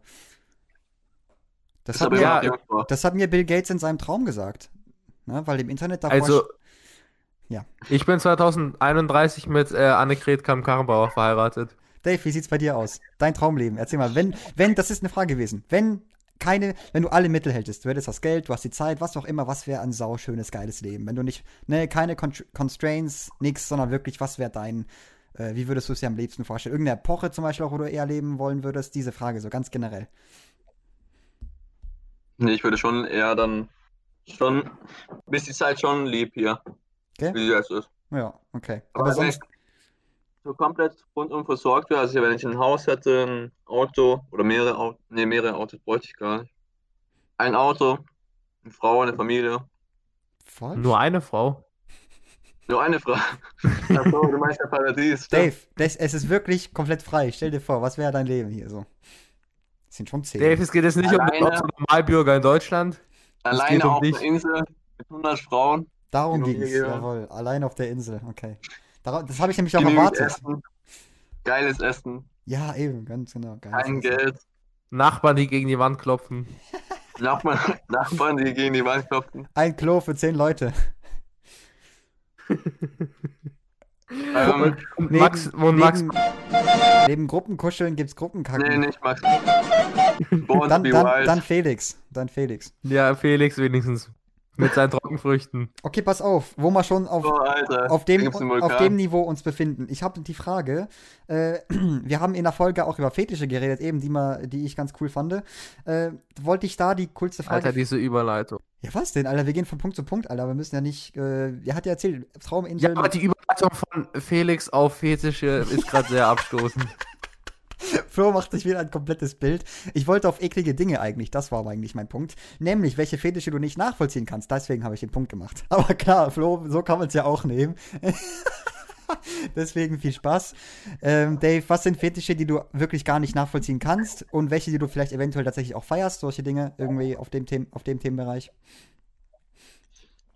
Das, Ist hat aber mir, ja, das hat mir Bill Gates in seinem Traum gesagt. Ne, weil im Internet davor. Also, Ja. ich bin 2031 mit äh, Annegret Kamm-Karrenbauer verheiratet. Dave, wie sieht's bei dir aus? Dein Traumleben. Erzähl mal, wenn, wenn, das ist eine Frage gewesen. Wenn keine, wenn du alle Mittel hättest, du hättest das Geld, du hast die Zeit, was auch immer, was wäre ein sauschönes, geiles Leben? Wenn du nicht, ne, keine Con Constraints, nix, sondern wirklich, was wäre dein, äh, wie würdest du es dir am liebsten vorstellen? Irgendeine Epoche zum Beispiel auch, wo du eher leben wollen würdest? Diese Frage, so ganz generell. Nee, ich würde schon eher dann schon, bis die Zeit schon lieb hier. Okay. Wie sie jetzt ist. Ja, okay. Aber Aber sonst, so komplett rundum versorgt wäre, also wenn ich ein Haus hätte, ein Auto oder mehrere Autos, nee, mehrere Autos bräuchte ich gar nicht. Ein Auto, eine Frau, eine Familie. falsch? Nur eine Frau. Nur eine Frau. Achso, du meinst ja Paradies. Dave, das, es ist wirklich komplett frei. Stell dir vor, was wäre dein Leben hier so? Das sind schon zehn. Dave, es geht jetzt nicht um Alleine. den Normalbürger in Deutschland. Alleine um auf dich. einer Insel mit 100 Frauen. Darum ging es, jawohl. Allein auf der Insel, okay. Das habe ich nämlich auch erwartet. Essen, geiles Essen. Ja, eben, ganz genau. Kein Geld. Nachbarn, die gegen die Wand klopfen. Nachbarn, Nachbarn, die gegen die Wand klopfen. Ein Klo für zehn Leute. Ähm, Und Neben, Max, und Max, neben, neben Gruppenkuscheln gibt's Gruppenkacken. nee, nicht Max. Dann, dann, wild. dann Felix. Dann Felix. ja, Felix wenigstens. Mit seinen Trockenfrüchten. Okay, pass auf, wo wir schon auf, oh, Alter. auf, dem, auf dem Niveau uns befinden. Ich habe die Frage, äh, wir haben in der Folge auch über Fetische geredet, eben die, mal, die ich ganz cool fand. Äh, wollte ich da die coolste Frage. Alter, diese Überleitung. ja, was denn, Alter? Wir gehen von Punkt zu Punkt, Alter. Wir müssen ja nicht. Äh, er hat ja erzählt, Trauminsel. Ja, aber die Überleitung von Felix auf Fetische ist gerade sehr abstoßend. Flo macht sich wieder ein komplettes Bild. Ich wollte auf eklige Dinge eigentlich, das war eigentlich mein Punkt. Nämlich, welche Fetische du nicht nachvollziehen kannst. Deswegen habe ich den Punkt gemacht. Aber klar, Flo, so kann man es ja auch nehmen. Deswegen viel Spaß. Ähm, Dave, was sind Fetische, die du wirklich gar nicht nachvollziehen kannst? Und welche, die du vielleicht eventuell tatsächlich auch feierst? Solche Dinge irgendwie auf dem, Them auf dem Themenbereich?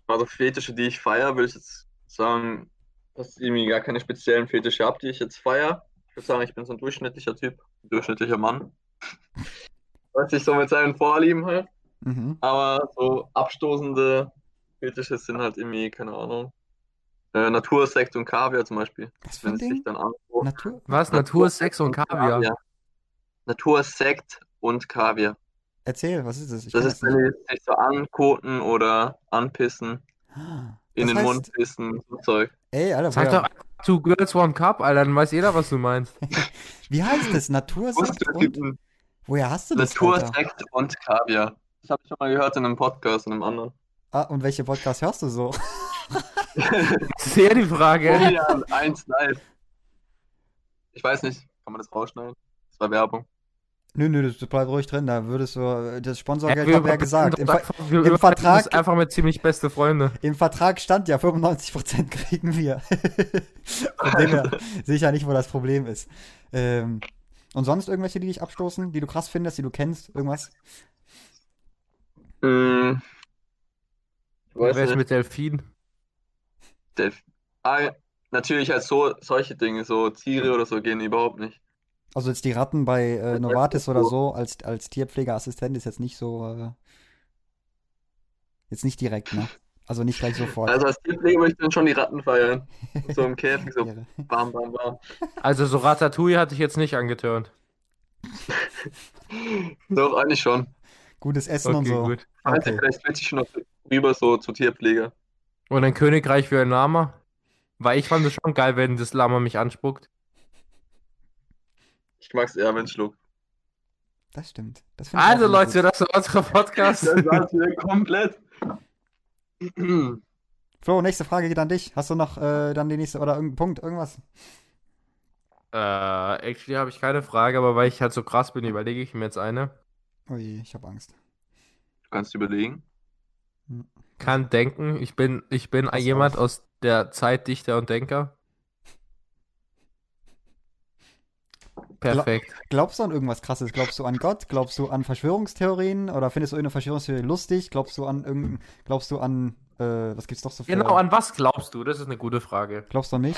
Also Fetische, die ich feiere, würde ich jetzt sagen, dass ich irgendwie gar keine speziellen Fetische habe, die ich jetzt feiere. Ich würde sagen, ich bin so ein durchschnittlicher Typ, ein durchschnittlicher Mann. Weiß ich so mit seinen Vorlieben halt. Mhm. Aber so abstoßende Fetische sind halt irgendwie, keine Ahnung. Äh, Natursekt und Kaviar zum Beispiel. Was für Wenn ein es sich dann anguckt. Natur? Was? Natur, Sex und Kaviar. Natursekt und Kaviar. Erzähl, was ist das? Ich Das ist, wenn die sich so ankoten oder anpissen, Ah, in den heißt- Mund pissen, so Zeug. Ey, Alter, Sag doch Two Girls One Cup, Alter, dann weiß jeder, was du meinst. wie heißt das? Natursekt und? Woher hast du das? Natursekt und Kaviar. Das habe ich schon mal gehört in einem Podcast, in einem anderen. Ah, und welche Podcasts hörst du so? Sehr die Frage. Florian 1 live. Ich weiß nicht, kann man das rausschneiden? Das war Werbung. Nö, nö, das bleibt ruhig drin. Da würdest du, das Sponsorgeld wir haben wir ja gesagt. Im, Ver wir im Vertrag- das einfach mit ziemlich beste Freunde. Im Vertrag stand ja, 95% kriegen wir. Von dem her sehe ich ja nicht, wo das Problem ist. Ähm, und sonst irgendwelche, die dich abstoßen, die du krass findest, die du kennst, irgendwas? Hm, ich weiß Wer ist mit Delfin? Der, ah, natürlich halt so, solche Dinge, so Tiere oder so gehen überhaupt nicht. Also jetzt die Ratten bei äh, Novartis oder so. als, als Tierpflegeassistent ist jetzt nicht so, äh, jetzt nicht direkt, ne? Also nicht gleich sofort. Also als Tierpfleger würde ich dann schon die Ratten feiern. So im Käfig, so bam, bam, bam. Also so Ratatouille hatte ich jetzt nicht angeturnt. Doch, eigentlich schon. Gutes Essen und Okay, so. gut. Also Okay. vielleicht switche ich noch rüber so zu Tierpfleger. Und ein Königreich für ein Lama? Weil ich fand es schon geil, wenn das Lama mich anspuckt. Ich mag es eher, wenn es schluckt. Das stimmt. Das Also Leute, gut. das war unser Podcast. Das war's wieder komplett. Flo, nächste Frage geht an dich. Hast du noch äh, dann die nächste oder irgendeinen Punkt, irgendwas? Äh, actually habe ich keine Frage, aber weil ich halt so krass bin, überlege ich mir jetzt eine. Oh je, ich habe Angst. Du kannst überlegen. Kann denken, ich bin, ich bin Pass jemand auf. aus der Zeit Dichter und Denker. Perfekt. Glaubst du an irgendwas krasses? Glaubst du an Gott? Glaubst du an Verschwörungstheorien? Oder findest du irgendeine Verschwörungstheorie lustig? Glaubst du an irgendein, glaubst du an, äh, was gibt's doch so für. Genau, an was glaubst du? Das ist eine gute Frage. Glaubst du an mich?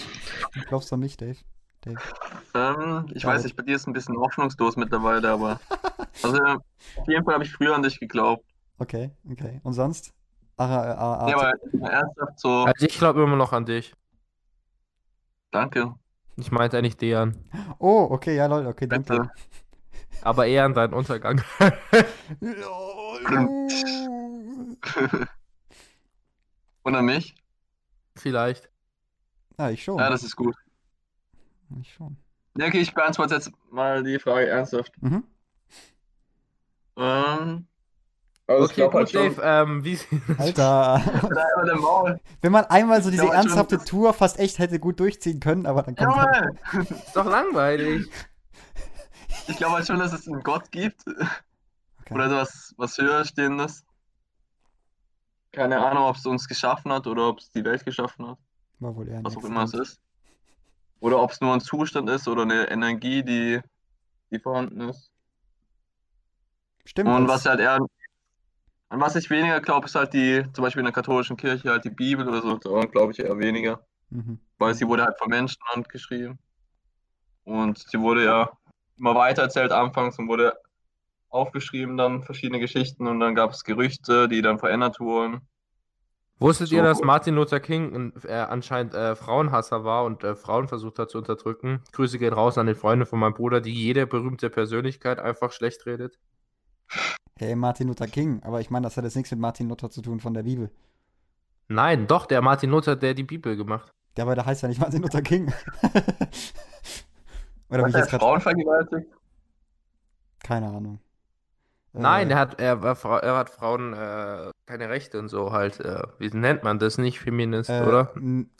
Glaubst du an mich, Dave? Dave. Ähm, ich David. weiß nicht, bei dir ist ein bisschen hoffnungslos mittlerweile, aber. Also, auf jeden Fall habe ich früher an dich geglaubt. Okay, okay. Und sonst? Ach, äh, äh, Ja, äh, aber ernsthaft so, Also ich glaube immer noch an dich. danke. Ich meinte eigentlich Dejan. oh, okay, ja, lol, okay, danke. Bitte. Aber eher an deinen Untergang. Und an mich? Vielleicht. Ja, ich schon. Ja, das ist gut. ich schon. Ja, okay, ich beantworte jetzt mal die Frage ernsthaft. Mhm. Ähm, also ich Okay, glaube halt gut, schon. Dave. Ähm, wie Alter. Da immer der Maul. Wenn man einmal so diese Ja, aber schon- ernsthafte Tour fast echt hätte gut durchziehen können, aber dann kommt halt, Jawohl! ist doch langweilig. Ich glaube halt schon, dass es einen Gott gibt. Okay. Oder was, was höher stehendes. Keine Ahnung, ob es uns geschaffen hat oder ob es die Welt geschaffen hat. war wohl eher Was auch immer es ist. Oder ob es nur ein Zustand ist oder eine Energie, die, die vorhanden ist. Stimmt. Und was halt eher, an was ich weniger glaube, ist halt die, zum Beispiel in der katholischen Kirche, halt die Bibel oder so, glaube ich eher weniger. Mhm. Weil sie wurde halt von Menschenhand geschrieben. Und die wurde ja immer weiter erzählt anfangs und wurde aufgeschrieben, dann verschiedene Geschichten und dann gab es Gerüchte, die dann verändert wurden. Wusstet So. ihr, dass Martin Luther King äh, anscheinend äh, Frauenhasser war und äh, Frauen versucht hat zu unterdrücken? Grüße gehen raus an die Freunde von meinem Bruder, die jede berühmte Persönlichkeit einfach schlecht redet. Hey, Martin Luther King. Aber ich meine, das hat jetzt nichts mit Martin Luther zu tun von der Bibel. Nein, doch, der Martin Luther, der die Bibel gemacht. Der aber der heißt ja nicht Martin Luther King. Oder bin ich Hat er. Frauen vergewaltigt? Keine Ahnung. Nein, Äh, er hat, er, war, er hat Frauen äh, keine Rechte und so halt. Äh, wie nennt man das? Nicht Feminist, äh, oder?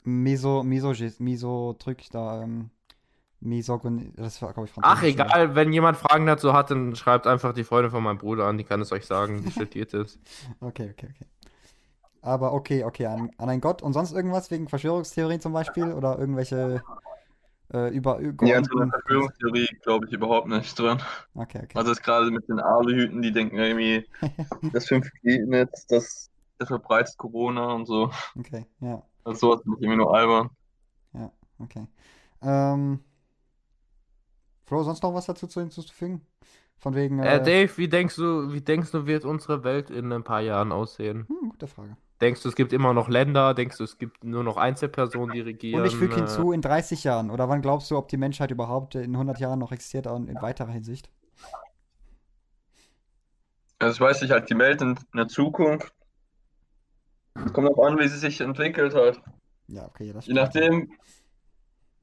Miso, Miso, Miso, drück da, ähm, Misogynie, das war, glaube ich, Französisch. Ach, egal, wenn jemand Fragen dazu hat, dann schreibt einfach die Freunde von meinem Bruder an, die kann es euch sagen, die studiert ist. Okay, okay, okay. Aber okay, okay, an, an einen Gott und sonst irgendwas wegen Verschwörungstheorien zum Beispiel oder irgendwelche äh, über Nee, an so einer übergeordneten- Verschwörungstheorie glaube ich überhaupt nicht dran. Okay, okay. Also jetzt gerade mit den Aluhüten, die denken irgendwie, das 5G-Netz, das, das verbreitet Corona und so. Okay, ja, Also sowas finde ich irgendwie nur albern. okay. Ähm, Flo, sonst noch was dazu zu hinzuzufügen? Von wegen, Äh, äh, Dave, wie denkst du, wie denkst du, wird unsere Welt in ein paar Jahren aussehen? hm, gute Frage. Denkst du, es gibt immer noch Länder? Denkst du, es gibt nur noch Einzelpersonen, die regieren? Und ich füge Äh, hinzu, in 30 Jahren. Oder wann glaubst du, ob die Menschheit überhaupt in 100 Jahren noch existiert und in weiterer Hinsicht? Also ich weiß nicht, halt die Welt in, der Zukunft. Es kommt darauf an, wie sie sich entwickelt hat. Ja, okay, ja, das Je nachdem,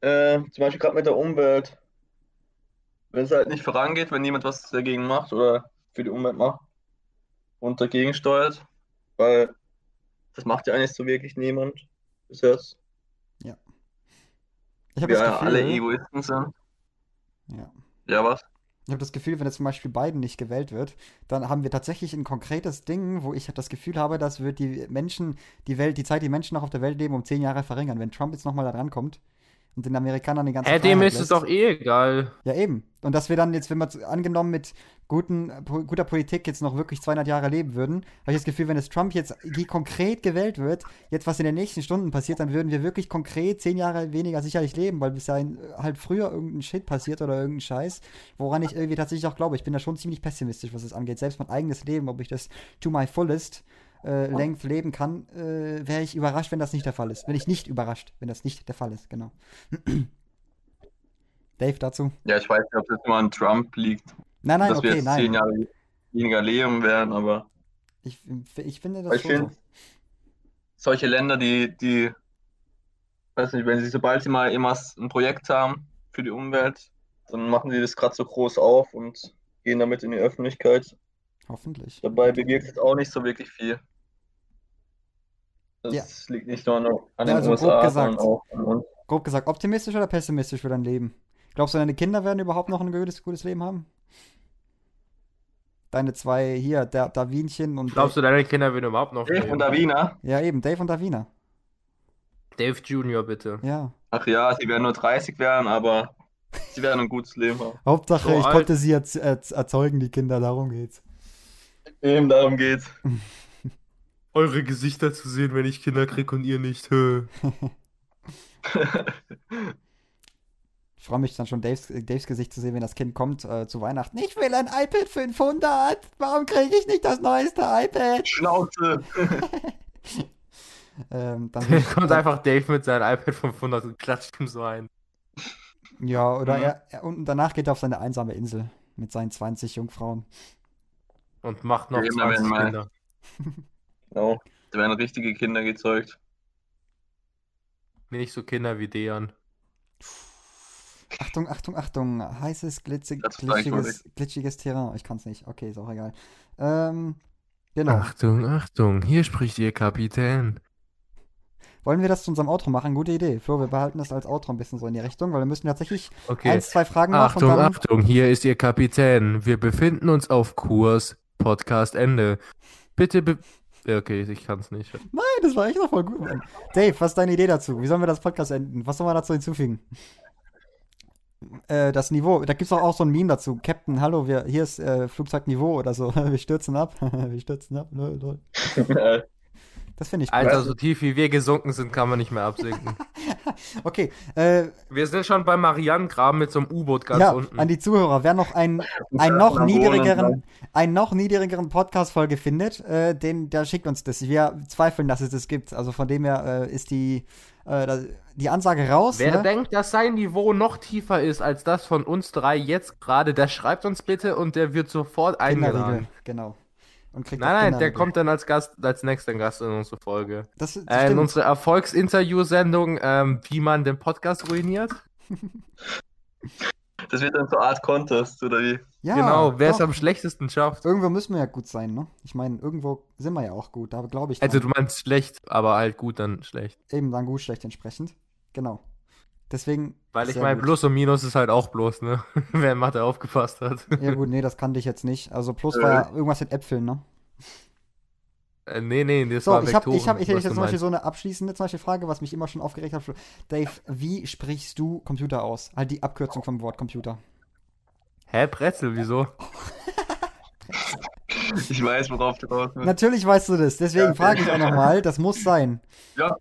äh, zum Beispiel gerade mit der Umwelt, wenn es halt nicht vorangeht, wenn niemand was dagegen macht oder für die Umwelt macht und dagegen steuert, weil das macht ja eigentlich so wirklich niemand bis jetzt. Ich habe Wir das ja alle Egoisten sind. ja. Ja, was? Ich habe das Gefühl, wenn jetzt zum Beispiel Biden nicht gewählt wird, dann haben wir tatsächlich ein konkretes Ding, wo ich das Gefühl habe, das wird die Menschen, die Welt, die Zeit, die Menschen noch auf der Welt leben, um zehn Jahre verringern. Wenn Trump jetzt nochmal da dran kommt und den Amerikanern die ganze Hä, dem Freiheit ist es doch eh egal. Ja, eben. Und dass wir dann jetzt, wenn wir angenommen mit guten, guter Politik jetzt noch wirklich 200 Jahre leben würden, habe ich das Gefühl, wenn es Trump jetzt konkret gewählt wird, jetzt was in den nächsten Stunden passiert, dann würden wir wirklich konkret 10 Jahre weniger sicherlich leben, weil bis dahin äh, halt früher irgendein Shit passiert oder irgendein Scheiß, woran ich irgendwie tatsächlich auch glaube. Ich bin da schon ziemlich pessimistisch, was es angeht. Selbst mein eigenes Leben, ob ich das to my fullest äh, length leben kann, äh, wäre ich überrascht, wenn das nicht der Fall ist. Bin ich nicht überrascht, wenn das nicht der Fall ist, genau. Dave dazu? Ja, ich weiß nicht, ob das nur an Trump liegt, Nein, nein, dass wir okay, jetzt nein. zehn Jahre weniger leben werden, aber Ich, ich finde das ich schon finde, so. solche Länder, die, die, weiß nicht, wenn sie, sobald sie mal immer ein Projekt haben für die Umwelt, dann machen sie das gerade so groß auf und gehen damit in die Öffentlichkeit. Hoffentlich. Dabei bewirkt es auch nicht so wirklich viel. Das Ja. liegt nicht nur an, an Ja, den also grob USA, gesagt. sondern auch an uns. Grob gesagt, optimistisch oder pessimistisch für dein Leben? Glaubst du, deine Kinder werden überhaupt noch ein gutes, gutes Leben haben? Deine zwei hier, der Davinchen und Glaubst du, deine Kinder werden überhaupt noch Dave und Davina, Ja, eben, Dave und Davina. Dave Junior, bitte. Ja. ach ja, sie werden nur 30 werden, aber sie werden ein gutes Leben haben. Hauptsache, So ich alt. konnte sie erz erz erzeugen, die Kinder, darum geht's. Eben darum geht's. Eure Gesichter zu sehen, wenn ich Kinder krieg und ihr nicht. Ich freue mich dann schon, Daves, Daves Gesicht zu sehen, wenn das Kind kommt äh, zu Weihnachten. Ich will ein iPad 500. Warum kriege ich nicht das neueste iPad? Schnauze! Ähm, dann Dann kommt einfach Dave mit seinem iPad 500 und klatscht ihm so ein. Ja, oder Mhm. er, er, und danach geht er auf seine einsame Insel mit seinen 20 Jungfrauen. Und macht noch Eben, da 20 werden mal- Kinder. Genau. Da werden richtige Kinder gezeugt. Nicht so Kinder wie Dejan. Achtung, Achtung, Achtung. Heißes, glitzig, glitschiges, glitschiges Terrain. Ich kann es nicht. Okay, ist auch egal. Ähm, genau. Achtung, Achtung, hier spricht Ihr Kapitän. Wollen wir das zu unserem Outro machen? Gute Idee. Flo, wir behalten das als Outro ein bisschen so in die Richtung, weil wir müssen tatsächlich Okay. eins, zwei Fragen noch Achtung, und dann. Achtung, hier ist Ihr Kapitän. Wir befinden uns auf Kurs. Podcast Ende. Bitte be Okay, ich kann's nicht. Nein, das war echt noch voll gut, Mann. Dave, was ist deine Idee dazu? Wie sollen wir das Podcast enden? Was sollen wir dazu hinzufügen? Äh, das Niveau, da gibt es auch, auch so ein Meme dazu. Captain, hallo, wir, hier ist äh, Flugzeugniveau oder so. Wir stürzen ab. wir stürzen ab. Lol, lol. Das finde ich gut. Alter, so tief wie wir gesunken sind, kann man nicht mehr absinken. Okay, äh, wir sind schon bei Marianengraben mit so einem U-Boot ganz ja, unten. an die Zuhörer, wer noch einen, einen noch niedrigeren, einen noch niedrigeren Podcast-Folge findet, äh, den, der schickt uns das. Wir zweifeln, dass es das gibt. Also von dem her äh, ist die, äh, die Ansage raus. Wer ne? denkt, dass sein Niveau noch tiefer ist als das von uns drei jetzt gerade, der schreibt uns bitte und der wird sofort eingeladen. genau. Und kriegt Nein, nein, der kommt dann als Gast, als nächster Gast in unsere Folge. Das, das Äh, in unsere Erfolgsinterview-Sendung, ähm, wie man den Podcast ruiniert. Das wird dann so Art Contest, oder wie? ja, genau, wer es am schlechtesten schafft. Irgendwo müssen wir ja gut sein, ne? Ich meine, irgendwo sind wir ja auch gut, da glaube ich. Also dran. du meinst schlecht, aber halt gut dann schlecht. Eben dann gut, schlecht entsprechend. Genau. Deswegen. Weil ich meine, gut. Plus und Minus ist halt auch bloß, ne? Wer in Mathe aufgepasst hat. Ja, gut, nee, das kannte ich jetzt nicht. Also, Plus Äh. war ja irgendwas mit Äpfeln, ne? Äh, nee, nee, das So, war ich habe Vektoren, ich hab, ich hätte jetzt zum Beispiel meinst. so eine abschließende zum Beispiel Frage, was mich immer schon aufgeregt hat. Dave, wie sprichst du Computer aus? Halt die Abkürzung vom Wort Computer. Hä, Brezel, wieso? Ich weiß, worauf du raus willst. Natürlich weißt du das, deswegen Ja. frage ich auch nochmal, das muss sein. Ja,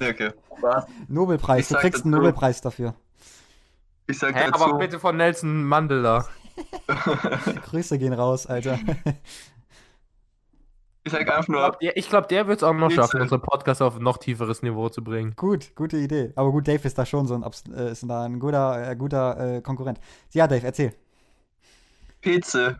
Okay. Was? Nobelpreis, Ich du kriegst einen Nobelpreis dafür. Ich sag Hä, dazu. aber bitte von Nelson Mandela. Grüße gehen raus, Alter. ich sag einfach Ich nur, glaube, der, ich glaub, der wird es auch noch schaffen, unseren Podcast auf ein noch tieferes Niveau zu bringen. gut, gute Idee. Aber gut, Dave ist da schon so ein, äh, ist da ein guter, äh, guter äh, Konkurrent. Ja, Dave, erzähl. Pilze.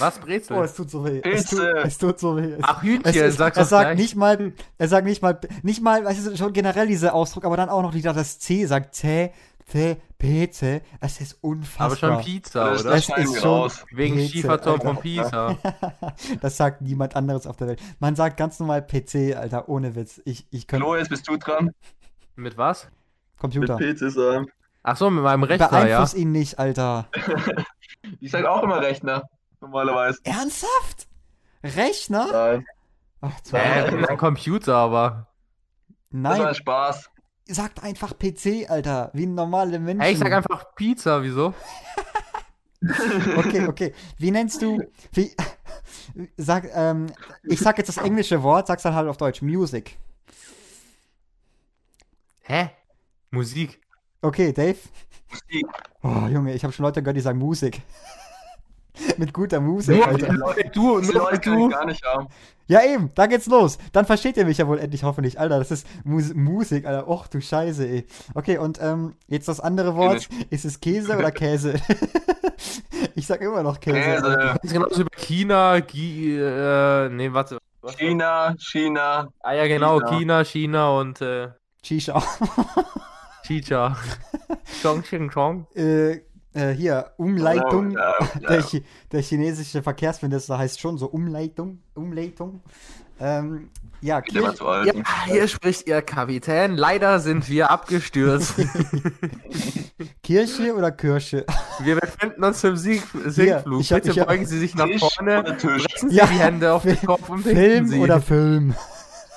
Was, Brezel? Oh, es tut so weh. Es tut, Pilze. es tut so weh. Es, Ach, Hühnchen, es ist, sag's er sagt gleich. nicht mal, er sagt nicht mal, nicht mal, es ist schon generell dieser Ausdruck, aber dann auch noch wieder das C sagt C, C, P, C. Es ist unfassbar. Aber schon Pizza, Das- oder? das Es schneiden ist schon raus. Wegen Pizza, Schieferturm Alter. von Pisa. das sagt niemand anderes auf der Welt. Man sagt ganz normal PC, Alter, ohne Witz. Ich, ich könnte jetzt bist du dran. Mit was? Computer. Mit Pilze sagen. Ach so, mit meinem Rechner, ja. Beeinfluss ihn nicht, Alter. Ich sag auch immer Rechner. Normalerweise. Ernsthaft? Rechner? Nein. Ach, zwei. Äh, ein Computer, aber. Das war Nein, Spaß. sagt einfach PC, Alter. Wie ein normaler Mensch. Hey, ich sag einfach Pizza, wieso? Okay, okay. Wie nennst du. Wie, sag, ähm, ich sag jetzt das englische Wort, sag's dann halt auf Deutsch. Music. Hä? Musik. Okay, Dave. Musik. Oh, Junge, ich habe schon Leute gehört, die sagen Musik. Mit guter Musik, Nur, Alter. nur du, nur Leute du. gar nicht haben. Ja, eben, da geht's los. Dann versteht ihr mich ja wohl endlich, hoffentlich. Alter, das ist Mus Musik, Alter. Och, du Scheiße, ey. Okay, und ähm, jetzt das andere Wort. Ist es Käse oder Käse? ich sag immer noch Käse. Käse. Das ist genauso über China, Gi äh, nee, warte. China, China. Ah ja, genau, China. China, China und äh, Shisha. Chicha. Chong, Ching, Chong. äh, äh, hier, Umleitung. Ja, ja, Der, ja. Chi der chinesische Verkehrsminister heißt schon so Umleitung. Umleitung. Ähm, ja, alt. Ja, hier spricht Ihr Kapitän. Leider sind wir abgestürzt. Kirche oder Kirsche? wir befinden uns im Sieg Sinkflug. ich hab- Bitte ich hab- beugen Sie sich nach Tisch vorne, pressen Sie Ja, die Hände auf den Kopf und Film Sie. oder Film?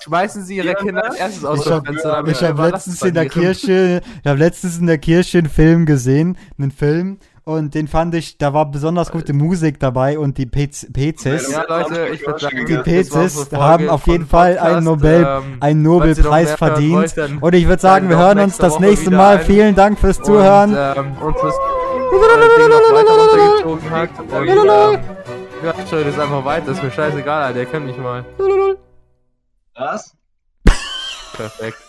Schmeißen Sie Ihre Ja, Kinder ne? als erstes aus Ich dem hab- Fenster. Ich habe letztens in der. Kirche, ich habe letztens in der Kirche einen Film gesehen, einen Film, und den fand ich, da war besonders gute Musik dabei und die PCs, Ja, Leute, ich würde sagen, die das Folge haben auf jeden Fall Podcast. einen Nobel, Ähm, einen ihr Nobelpreis verdient. wollt, Und ich würde sagen, wir hören uns das Woche nächste Mal. ein. Vielen Dank fürs und, Zuhören. ähm, das äh, runtergezogen hat. Und, ähm, ja, ich schaue jetzt einfach weiter. Ist mir scheißegal, Alter. Der kennt mich mal. Was? Perfekt.